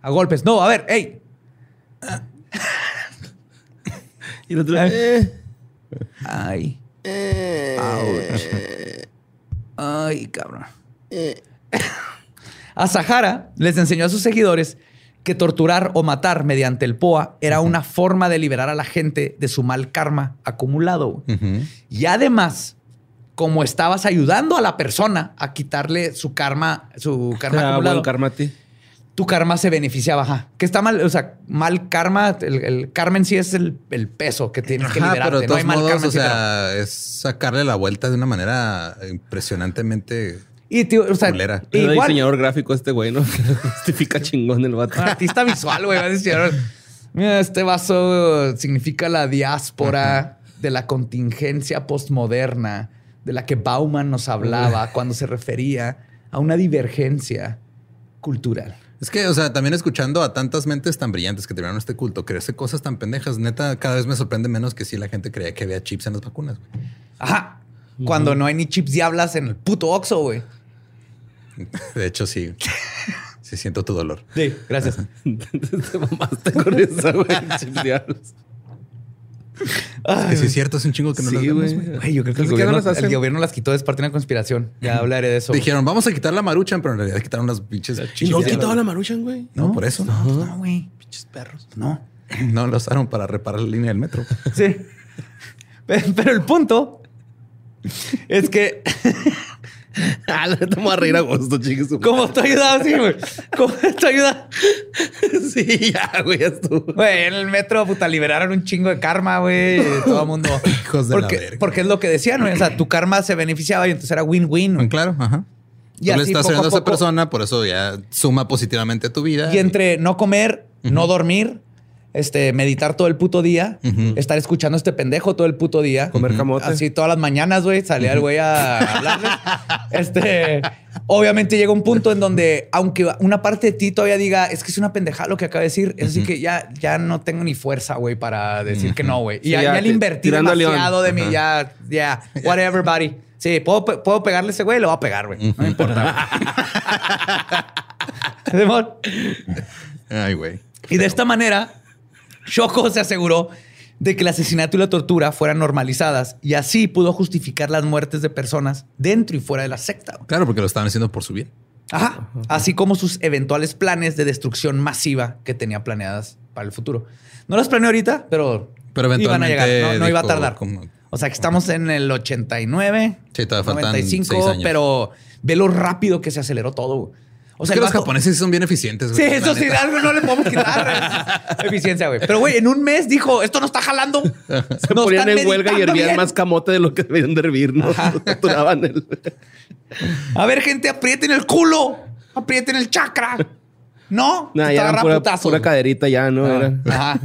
A golpes. No, a ver, hey. Y el otro, eh, Ay. Ay, cabrón. A Sahara les enseñó a sus seguidores que torturar o matar mediante el POA era una forma de liberar a la gente de su mal karma acumulado. Y además, como estabas ayudando a la persona a quitarle su karma, su karma da acumulado, buen karma a ti. Tu karma se beneficiaba. Ajá. Que está mal, o sea, mal karma, el, el karma en sí es el, el peso que tienes que Ajá, liberarte. pero de no hay mal modos, karma en o sí, pero- sea, es sacarle la vuelta de una manera impresionantemente Y, tío, o sea, igual, diseñador gráfico este güey, ¿no? Justifica chingón el vato. artista visual, güey, va a decir, mira, este vaso significa la diáspora de la contingencia postmoderna de la que Bauman nos hablaba cuando se refería a una divergencia cultural. Es que, o sea, también escuchando a tantas mentes tan brillantes que tuvieron este culto, creerse cosas tan pendejas, neta, cada vez me sorprende menos que si la gente creía que había chips en las vacunas. güey. Ajá. Cuando no hay ni chips diablas en el puto Oxxo, güey. De hecho, sí. Sí, siento tu dolor. Sí, gracias. Te mamaste con esa, güey. Chips diablos. Es que sí es cierto, es un chingo que no Sí, las vemos, güey. yo creo que el ¿Por qué no gobierno, las hacen? el gobierno las quitó, es parte de una conspiración. Ya hablaré de eso. Dijeron, vamos a quitar la maruchan, pero en realidad quitaron las pinches ¿Y chips. no quitaba la maruchan, güey? No, por eso. No, no, güey. Pinches perros. No. No lo usaron para reparar la línea del metro. Sí. Pero el punto es que, Ah, la neta me voy a reír a gusto, chicos. ¿cómo te ayudado así, güey? ¿Cómo te ayuda? Sí, ya, güey, ya estuvo. Güey, en el metro, puta, liberaron un chingo de karma, güey. Todo el mundo. Hijos de la verga. porque es lo que decían, güey. O sea, tu karma se beneficiaba y entonces era win-win. Claro, ajá. Y Tú le estás a ayudando a esa persona, por eso ya suma positivamente a tu vida. Y entre no comer, no dormir, este, meditar todo el puto día, estar escuchando a este pendejo todo el puto día. Comer camote. Así todas las mañanas, güey, salía el güey a hablarles. Este, obviamente llega un punto en donde, aunque una parte de ti todavía diga, es que es una pendejada lo que acaba de decir, es así que ya, ya no tengo ni fuerza, güey, para decir que no, güey. Y Sí, ya, ya ya le invertí demasiado de mí, ya, ya, whatever, buddy. Sí, puedo, puedo pegarle a ese güey, lo voy a pegar, güey. No me importa. Simón. Ay, güey. Y de esta manera, Shoko se aseguró de que el asesinato y la tortura fueran normalizadas y así pudo justificar las muertes de personas dentro y fuera de la secta. Claro, porque lo estaban haciendo por su bien. Ajá. Así como sus eventuales planes de destrucción masiva que tenía planeadas para el futuro. No las planeó ahorita, pero, Pero iban a llegar. eventualmente No, no iba a tardar. como- O sea que estamos en el 89, Sí, todavía faltan 95, seis años. pero ve lo rápido que se aceleró todo. O Es sea, que el los vato- japoneses sí son bien eficientes. Sí, güey, la eso sí, neta. algo no le podemos quitar. Eficiencia, güey. Pero, güey, en un mes dijo, esto no está jalando. Se ponían en huelga y hervían más camote de lo que debían de hervir, ¿no? El... A ver, gente, aprieten el culo. Aprieten el chakra. No, Nah, te ya agarra eran pura, caderita ya, ¿no? Ah, Era Ajá.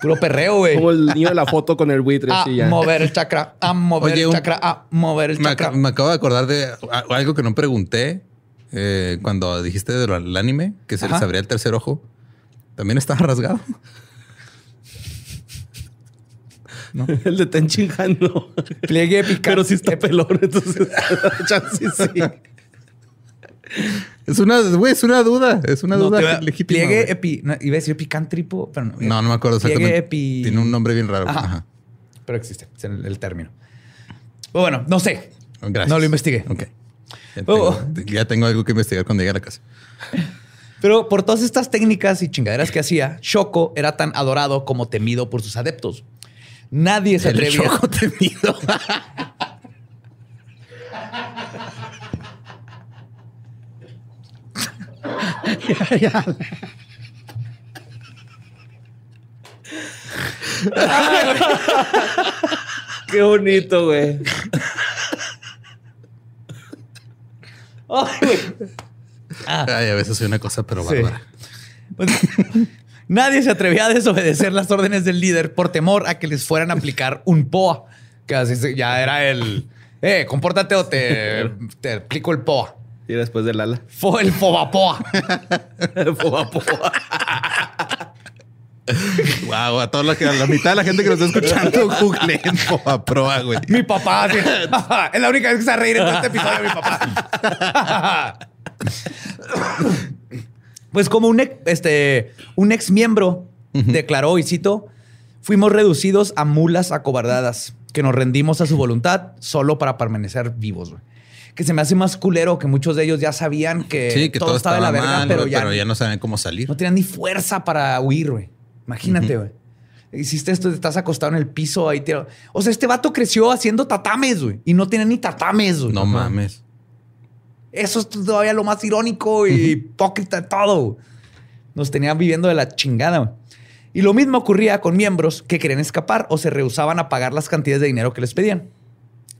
Puro perreo, güey. como el niño de la foto con el buitre, A así ya. mover el chakra, a mover Oye, el un- chakra, a mover el Me, chakra. aca- me acabo de acordar de algo que no pregunté eh, cuando dijiste del anime, que se les abría el tercer ojo. También estaba rasgado. ¿no? El de Tenchinhan no. Pliegue epi. Pero sí está pelón, entonces chance sí. Es una, güey, es una duda. Es una No, duda va- legítima. Pliegue epi. no, iba a decir epicántripo, pero no. No, no me acuerdo Pliegue exactamente. epi- Tiene un nombre bien raro. Ajá. Ajá. Pero existe, es el, el término. Pero bueno, no sé. Gracias. No lo investigué. Ok. Ya Oh. tengo, ya tengo algo que investigar cuando llegue a la casa. Pero por todas estas técnicas y chingaderas que hacía, Shoko era tan adorado como temido por sus adeptos. Nadie se El atrevía. choco temido. Qué bonito, güey. Ay, güey. Ay, a veces soy una cosa, pero Sí. bárbara. Pues, nadie se atrevía a desobedecer las órdenes del líder por temor a que les fueran a aplicar un POA, que así ya era el, eh, compórtate o te, te aplico el POA. Y después del ala. Fue el FOBAPOA. Poa, poa. Wow, a toda la, que- a la mitad de la gente que nos está escuchando, googleen a proa, güey. Mi papá. sí. es la única vez que se va a reír en todo este episodio, mi papá. pues como un ex, este, un ex miembro declaró, y cito, fuimos reducidos a mulas acobardadas, que nos rendimos a su voluntad solo para permanecer vivos. güey. Que se me hace más culero que muchos de ellos ya sabían que, Sí, que todo, estaba de la verga, mal, pero, ya, pero ya no saben cómo salir. no tenían ni fuerza para huir, güey. Imagínate, güey. Hiciste esto, estás acostado en el piso ahí. tirado. O sea, este vato creció haciendo tatames, güey. Y no tenía ni tatames, güey. No mames. Eso es todavía lo más irónico y hipócrita de todo. Nos tenían viviendo de la chingada. güey. Y lo mismo ocurría con miembros que querían escapar o se rehusaban a pagar las cantidades de dinero que les pedían.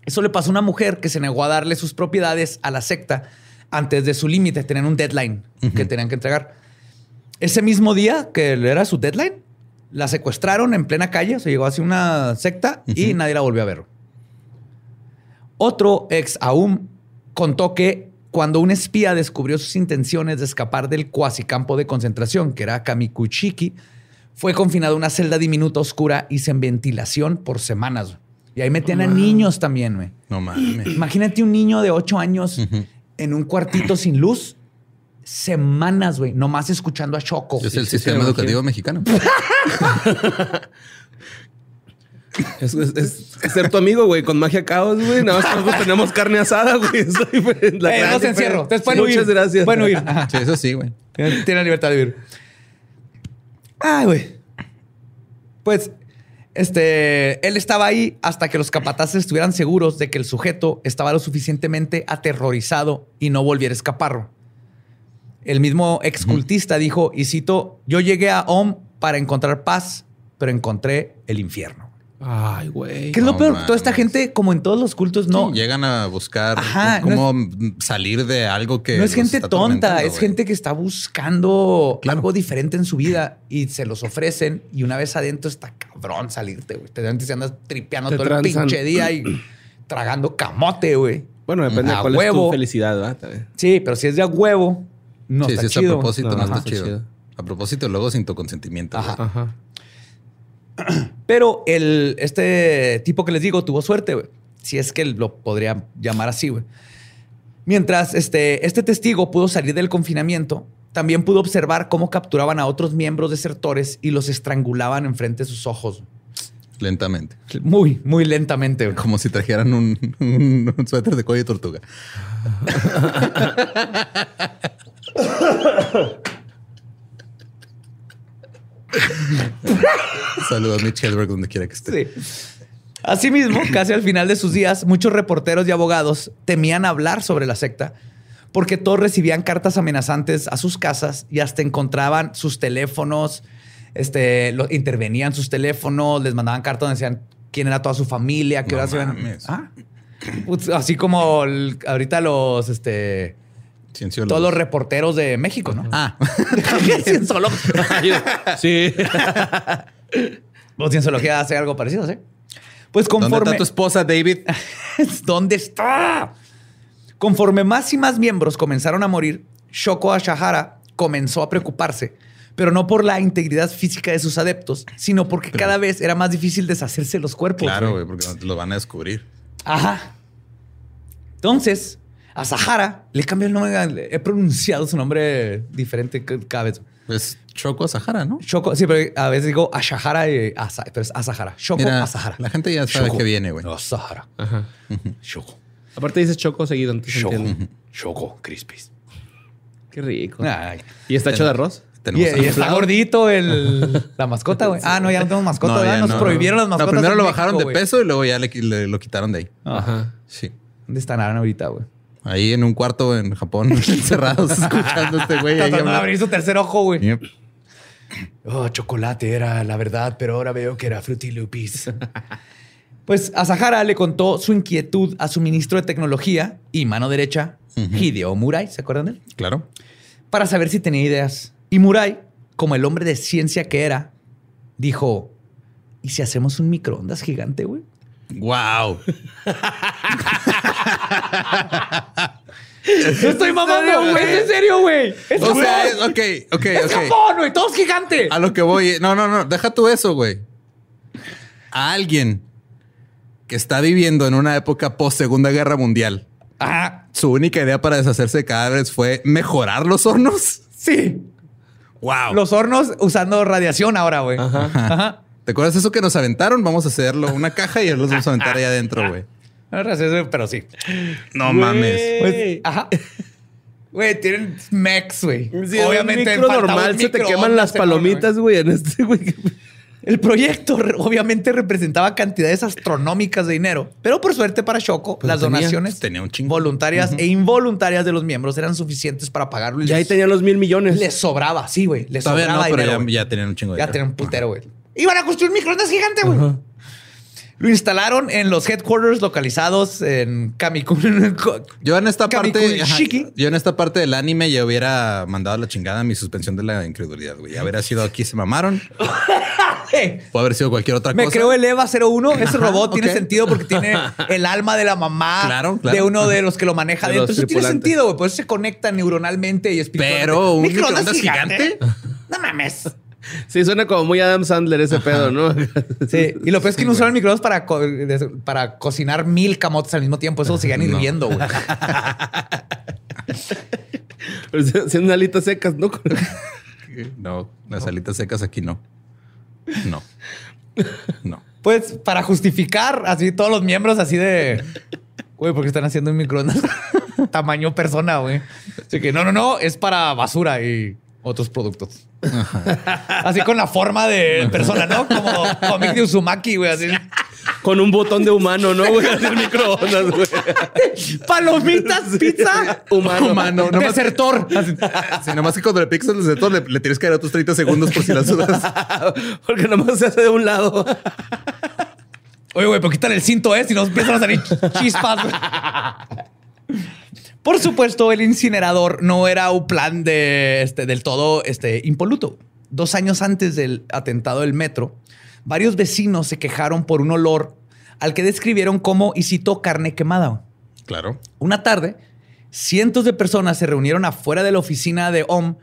Eso le pasó a una mujer que se negó a darle sus propiedades a la secta antes de su límite. Tenían un deadline que tenían que entregar. Ese mismo día que era su deadline, la secuestraron en plena calle. Se llegó hacia una secta y nadie la volvió a ver. Otro ex Aum contó que cuando un espía descubrió sus intenciones de escapar del cuasicampo de concentración, que era Kamikuchiki, fue confinado a una celda diminuta oscura y sin ventilación por semanas. Y ahí metían a niños también, güey. No mames. Imagínate un niño de 8 años en un cuartito sin luz, semanas, güey, nomás escuchando a Choco. Es el sí, sistema sí, educativo mexicano. Es, es- es- es ser tu amigo, güey, con magia caos, güey. Nada más nosotros tenemos carne asada, güey. Eso. La Eh, no se encierro. Ustedes pueden huir. Muchas gracias. Pueden huir. Sí, eso sí, güey. Tiene tiene la libertad de vivir. Ay, güey. Pues, este, él estaba ahí hasta que los capataces estuvieran seguros de que el sujeto estaba lo suficientemente aterrorizado y no volviera a escapar. El mismo excultista dijo, y cito, yo llegué a Om para encontrar paz, pero encontré el infierno. Ay, güey. ¿Qué es lo No peor? Toda esta gente, como en todos los cultos, no, Sí, llegan a buscar Ajá, cómo salir de algo que. no es gente está tonta, es gente que está buscando Claro. algo diferente en su vida y se los ofrecen y una vez adentro está cabrón salirte, güey. Te antes andas tripeando Te todo transan. el pinche día y tragando camote, güey. Bueno, depende A de cuál es tu felicidad, ¿verdad? Sí, pero si es de a huevo, no sí, está sí, es a chido. propósito, no, No, está está chido. chido. A propósito, luego sin tu consentimiento. Ajá. Ajá. Pero el, este tipo que les digo tuvo suerte, güey. Si es que lo podría llamar así, güey. Mientras este, este testigo pudo salir del confinamiento, también pudo observar cómo capturaban a otros miembros desertores y los estrangulaban enfrente de sus ojos. Lentamente. Muy, muy lentamente. güey. Como si trajeran un, un- un suéter de cuello de tortuga. Saludos a Mitch Hedberg donde quiera que esté. Sí. Asimismo, casi al final de sus días, muchos reporteros y abogados temían hablar sobre la secta porque todos recibían cartas amenazantes a sus casas y hasta encontraban sus teléfonos, este, lo- intervenían sus teléfonos, les mandaban cartas donde decían quién era toda su familia, qué No horas iban. mames. Ah. Pues, Así como el- ahorita los, este, Cienciólogos. todos los reporteros de México, ¿no? Ah, Cienciólogos. Sí. O cienciología hace algo parecido, ¿sí? Pues ¿dónde conforme... está tu esposa, David? ¿Dónde está? Conforme más y más miembros comenzaron a morir, Shoko Ashahara comenzó a preocuparse pero no por la integridad física de sus adeptos, sino porque cada vez era más difícil deshacerse de los cuerpos. Claro, güey, porque lo van a descubrir. Ajá. Entonces, a Sahara le cambió el nombre. He pronunciado su nombre diferente cada vez. Pues Choco Sahara, ¿no? Choco, sí, pero a veces digo a Sahara y a, pero es a Sahara. Choco a Sahara. La gente ya sabe que viene, güey. A Sahara. Ajá. Choco. Aparte dices Choco seguido, entonces Choco. Choco Crispies. Qué rico. ¿Y está hecho de arroz? Y, está gordito el, la mascota, güey. Ah, no, ya no tenemos mascota, Nos prohibieron las mascotas. primero lo bajaron de peso y luego ya le, lo quitaron de ahí. Ajá. Sí. ¿Dónde están ahorita, güey? Ahí en un cuarto en Japón, encerrados, escuchando a este güey. Tratando de abrir su tercer ojo, güey. Oh, chocolate era la verdad, pero ahora veo que era Fruity Loopies. pues Asahara le contó su inquietud a su ministro de tecnología y mano derecha, Hideo Murai, ¿se acuerdan de él? Claro. Para saber si tenía ideas. Y Murai, como el hombre de ciencia que era, dijo: ¿Y si hacemos un microondas gigante, güey? Wow. No estoy mamando, güey. Es en serio, güey. Es o sea, ok, ok, es Japón, güey. Todo es gigante. A lo que voy. No, no, no. Deja tú eso, güey. A alguien que está viviendo en una época post Segunda Guerra Mundial. Ajá. Su única idea para deshacerse de cadáveres fue mejorar los hornos. Sí. Wow. Los hornos usando radiación ahora, güey. Ajá. Ajá. ¿Te acuerdas eso que nos aventaron? Vamos a hacerlo una caja y los vamos a aventar ahí adentro, güey. Pero sí. No mames. Pues, ajá. Güey, tienen mechs, güey. Obviamente. En normal se te queman las palomitas, güey, en este, güey. El proyecto obviamente representaba cantidades astronómicas de dinero, pero por suerte para Shoko, las donaciones tenía un voluntarias e involuntarias de los miembros eran suficientes para pagarlo. Ya ahí tenían los mil millones. Les sobraba, sí, güey. Les sobraba no, pero ya, tenían un chingo de Ya tenían un putero, güey. Iban a construir un microondas gigante, güey. Lo instalaron en los headquarters localizados en Kamikun. Yo en esta parte, yo en esta parte del anime ya hubiera mandado la chingada mi suspensión de la incredulidad, güey. Ya hubiera sido aquí se mamaron. Puede haber sido cualquier otra cosa. Me creo el EVA 01. Ese robot tiene sentido porque tiene el alma de la mamá de uno de los que lo maneja dentro. Eso tiene sentido, güey. Por eso se conecta neuronalmente y espiritualmente. Pero un microondas gigante. No mames. Sí, suena como muy Adam Sandler ese pedo, ¿no? Sí, y lo peor es que no usaron microondas para, para cocinar mil camotes al mismo tiempo. Eso lo seguían hirviendo, güey. Haciendo alitas secas, ¿no? no, las alitas secas aquí no. No. No. Pues para justificar así todos los miembros así de... Güey, porque están haciendo un microondas tamaño persona, güey. Así que no, no, no, es para basura y otros productos. Así con la forma de persona, ¿no? Como cómic de Uzumaki, güey. Así. Con un botón de humano, ¿no, güey? Así microondas, güey. Palomitas, pizza. Humano. Humano. desertor. Así. Sí, nomás que cuando le picas el desertor le, tienes que dar otros 30 segundos por si las dudas. Porque nomás se hace de un lado. Oye, güey, pero quitan el cinto, ¿eh? Si no empiezan a salir chispas, güey. Por supuesto, el incinerador no era un plan de, este, del todo este, impoluto. Dos años antes del atentado del metro, varios vecinos se quejaron por un olor al que describieron como, y citó, carne quemada. Claro. Una tarde, cientos de personas se reunieron afuera de la oficina de OM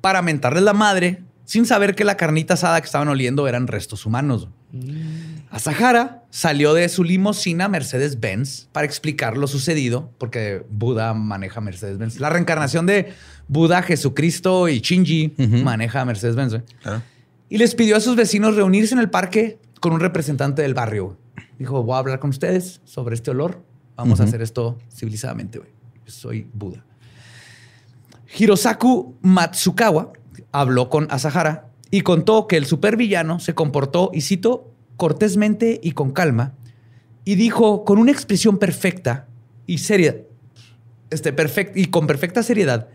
para mentarles la madre sin saber que la carnita asada que estaban oliendo eran restos humanos. Asahara salió de su limusina Mercedes-Benz para explicar lo sucedido, porque Buda maneja Mercedes-Benz. La reencarnación de Buda, Jesucristo y Shinji maneja Mercedes-Benz. Y les pidió a sus vecinos reunirse en el parque con un representante del barrio. Dijo, voy a hablar con ustedes sobre este olor. Vamos a hacer esto civilizadamente. soy Buda. Hirosaku Matsukawa habló con Asahara y contó que el supervillano se comportó, y cito, cortésmente y con calma, y dijo con una expresión perfecta y seria, este, perfect, y con perfecta seriedad,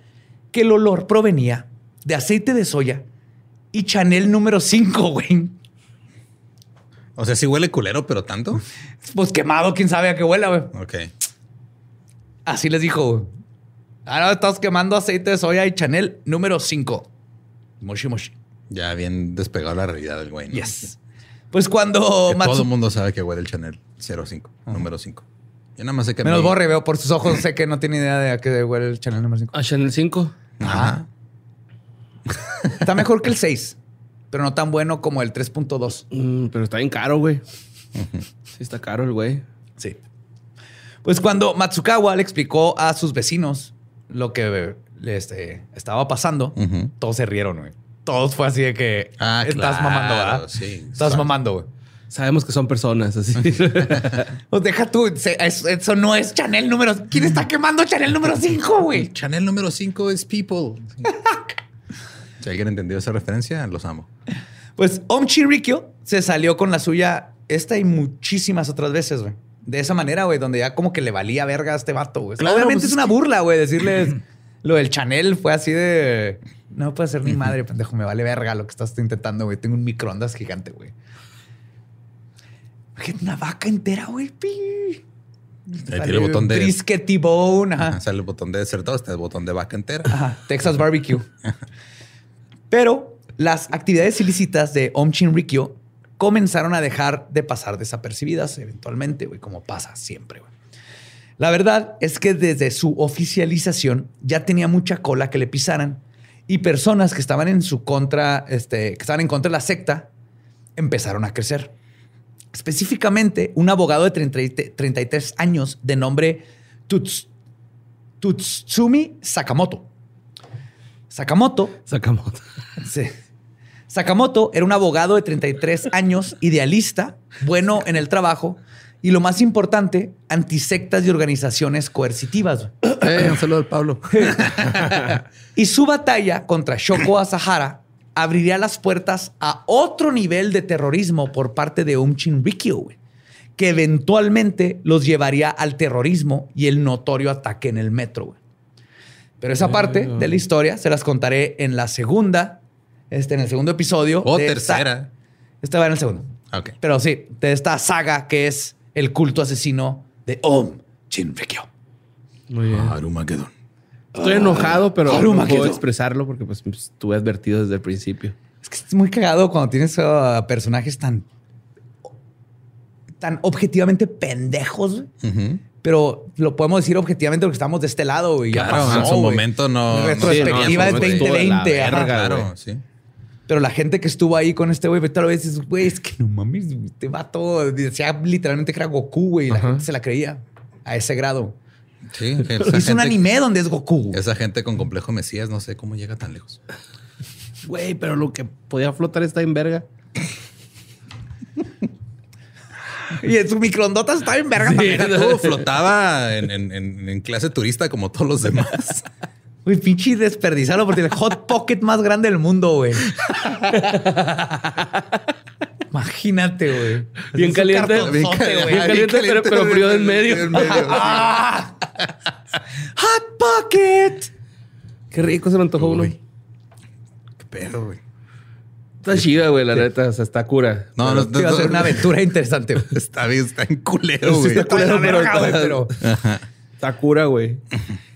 que el olor provenía de aceite de soya y Chanel número 5, güey. O sea, sí huele culero, pero tanto. Pues quemado, quién sabe a qué huele, güey. Ok. Así les dijo, Ahora estás quemando aceite de soya y Chanel número 5. Moshi Moshi. Ya bien despegado la realidad del güey. Yes. Pues cuando... Todo el mundo sabe que huele el Chanel 05, número 5. Yo nada más sé que... Menos borre, veo por sus ojos, sé que no tiene idea de a qué huele el Chanel número 5. ¿A Chanel 5? Ajá. Está mejor que el 6, pero no tan bueno como el 3.2. Mm, pero está bien caro, güey. sí, está caro el güey. Sí. Pues cuando Matsukawa le explicó a sus vecinos lo que este, estaba pasando, todos se rieron, güey. Todos fue así de que ah, estás mamando, ¿verdad? Sí. Estás mamando, güey. Sabemos que son personas así. pues deja tú, eso no es Chanel número. ¿Quién está quemando Chanel número 5, güey? Chanel número 5 es People. si alguien entendió esa referencia, los amo. Pues Om Chirikyo se salió con la suya esta y muchísimas otras veces, güey. De esa manera, güey, donde ya como que le valía verga a este vato, güey. Obviamente pues es, una burla, güey, decirles lo del Chanel fue así de. No puede ser ni madre, pendejo, me vale verga lo que estás intentando, güey. Tengo un microondas gigante, güey. Una vaca entera, güey. Ahí tiene el botón de. Brisket bone. Ajá. Sale el botón de desertor, está el botón de vaca entera. Ajá. Texas Barbecue. Pero las actividades ilícitas de Om Rikyo comenzaron a dejar de pasar desapercibidas eventualmente, güey, como pasa siempre, güey. La verdad es que desde su oficialización ya tenía mucha cola que le pisaran y personas que estaban en su contra, este, que estaban en contra de la secta, empezaron a crecer. Específicamente, un abogado de 33 años de nombre Tutsumi Sakamoto. Sakamoto. Sakamoto. Sí. Sakamoto era un abogado de 33 años, idealista, bueno en el trabajo y lo más importante, antisectas y organizaciones coercitivas. Eh, un saludo al Pablo. y su batalla contra Shoko Asahara abriría las puertas a otro nivel de terrorismo por parte de Um Rikyo, que eventualmente los llevaría al terrorismo y el notorio ataque en el metro. Pero esa parte de la historia se las contaré en la segunda, este, en el segundo episodio. O tercera. Esta, va en el segundo. Ok. Pero sí, de esta saga que es el culto asesino de Om Shinrikyo. Muy bien. Arumagedon. Estoy enojado, pero no puedo expresarlo porque pues, estuve advertido desde el principio. Es que es muy cagado cuando tienes a personajes tan tan objetivamente pendejos, pero lo podemos decir objetivamente porque estamos de este lado y ya pasó, en su momento no. Retrospectiva no, es 2020. claro, sí. Pero la gente que estuvo ahí con este güey, tal vez dices, güey, es que no mames, este vato decía literalmente que era Goku, güey, y la gente se la creía a ese grado. Sí, es un anime donde es Goku. Esa gente con complejo Mesías, no sé cómo llega tan lejos. Güey, pero lo que podía flotar está en verga. y en su microondota estaba en verga. Sí, flotaba en, clase turista como todos los demás. Güey, pinche desperdiciarlo porque el hot pocket más grande del mundo, güey. Imagínate, güey. Bien caliente. Bien, caliente, pero, frío en medio. ¡Hot pocket! Qué rico se me antojó uno. Qué pedo, güey. Está chida, güey, la neta. O sea, está cura. No, no, no. Va a ser una aventura interesante. Está bien, está en culero, güey. está culero, pero, Está cura, güey.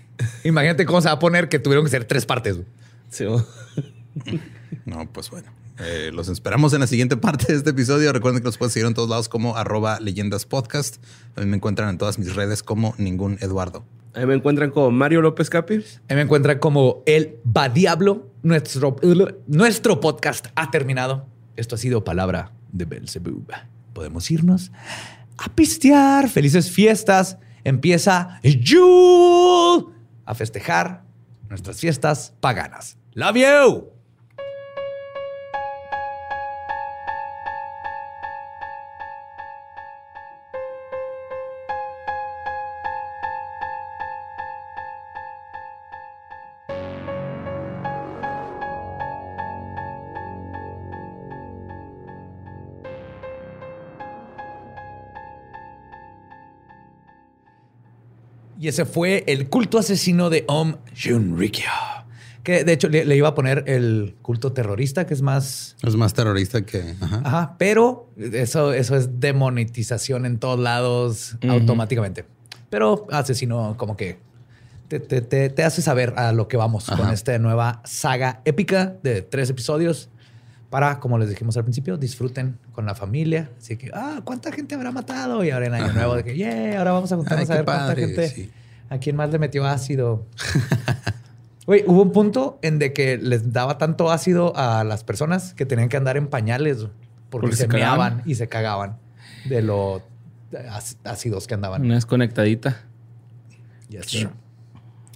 Imagínate cómo se va a poner que tuvieron que ser tres partes. Sí. no, pues bueno. Eh, los esperamos en la siguiente parte de este episodio. Recuerden que los pueden seguir en todos lados como arroba leyendas podcast. También me encuentran en todas mis redes como ningún Eduardo. Ahí me encuentran como Mario López Capi. Ahí me encuentran como El Va Diablo. Nuestro, nuestro podcast ha terminado. Esto ha sido Palabra de Belzebub. Podemos irnos a pistear. Felices fiestas. Empieza Yule a festejar nuestras fiestas paganas. Love you. Y ese fue el culto asesino de Om Junrikyo. Que de hecho le, iba a poner el culto terrorista, que es más. Es más terrorista que. Ajá. pero eso, eso es demonetización en todos lados automáticamente. Pero asesino, como que te, hace saber a lo que vamos con esta nueva saga épica de tres episodios para, como les dijimos al principio, disfruten con la familia. Así que, ah, ¿cuánta gente habrá matado? Y ahora en Año Nuevo, de que, yeah, ahora vamos a juntarnos a ver cuánta gente, a quién más le metió ácido. Güey, hubo un punto en de que les daba tanto ácido a las personas que tenían que andar en pañales porque, Porque se, se meaban y se cagaban de lo ácidos que andaban. Una desconectadita. Yes, sir.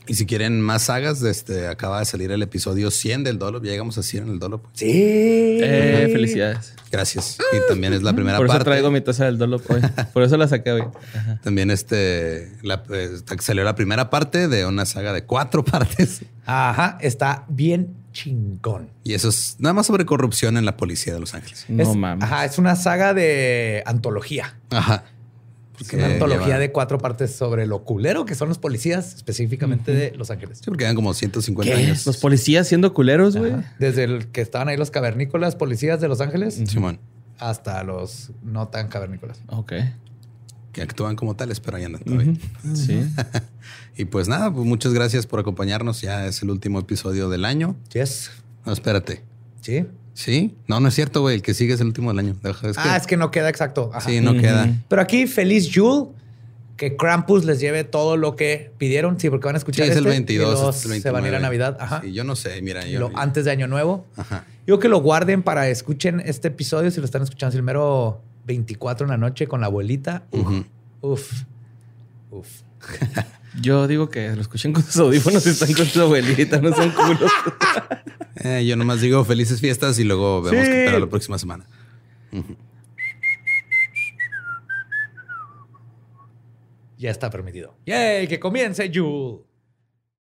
Y si quieren más sagas, este, acaba de salir el episodio 100 del Dolop. Ya llegamos a 100 en el Dolop. Sí. Eh, felicidades. Gracias. Y también es la primera Por eso parte. traigo mi taza del Dolop hoy. Por eso la saqué hoy. Ajá. También este, la, eh, salió la primera parte de una saga de cuatro partes. Ajá, está bien chingón. Y eso es nada más sobre corrupción en la policía de Los Ángeles. No Es- mames. Ajá, es una saga de antología. Ajá. Una antología lleva- de cuatro partes sobre lo culero que son los policías, específicamente de Los Ángeles. Sí, porque quedan como 150 ¿Qué? años. Los policías siendo culeros, güey. Desde el que estaban ahí los cavernícolas policías de Los Ángeles Simón. hasta los no tan cavernícolas. Ok. Que actúan como tales, pero ahí andan todavía. Ujú. Sí. Y pues nada, pues muchas gracias por acompañarnos. Ya es el último episodio del año. Yes. No, espérate. Sí. ¿Sí? No, no es cierto, güey. El que sigue es el último del año. Deja- es que- ah, es que no queda exacto. Ajá. Sí, no queda. Pero aquí, feliz Yule. Que Krampus les lleve todo lo que pidieron. Sí, porque van a Sí, escuchar es el este, 22, y luego este es el Se van a ir a 29. Navidad. Ajá. Sí, yo no sé, mira, yo. lo- antes de Año Nuevo. Ajá. Yo que lo guarden para escuchen este episodio. Si lo están escuchando, si el mero 24 en la noche con la abuelita. Ujú. Uf. Uf. Yo digo que lo escuchen con sus audífonos y están con su abuelita, no son culos. Eh, yo nomás digo felices fiestas y luego vemos Sí. qué pedo la próxima semana. Ya está permitido. ¡Yay! ¡Que comience Yule!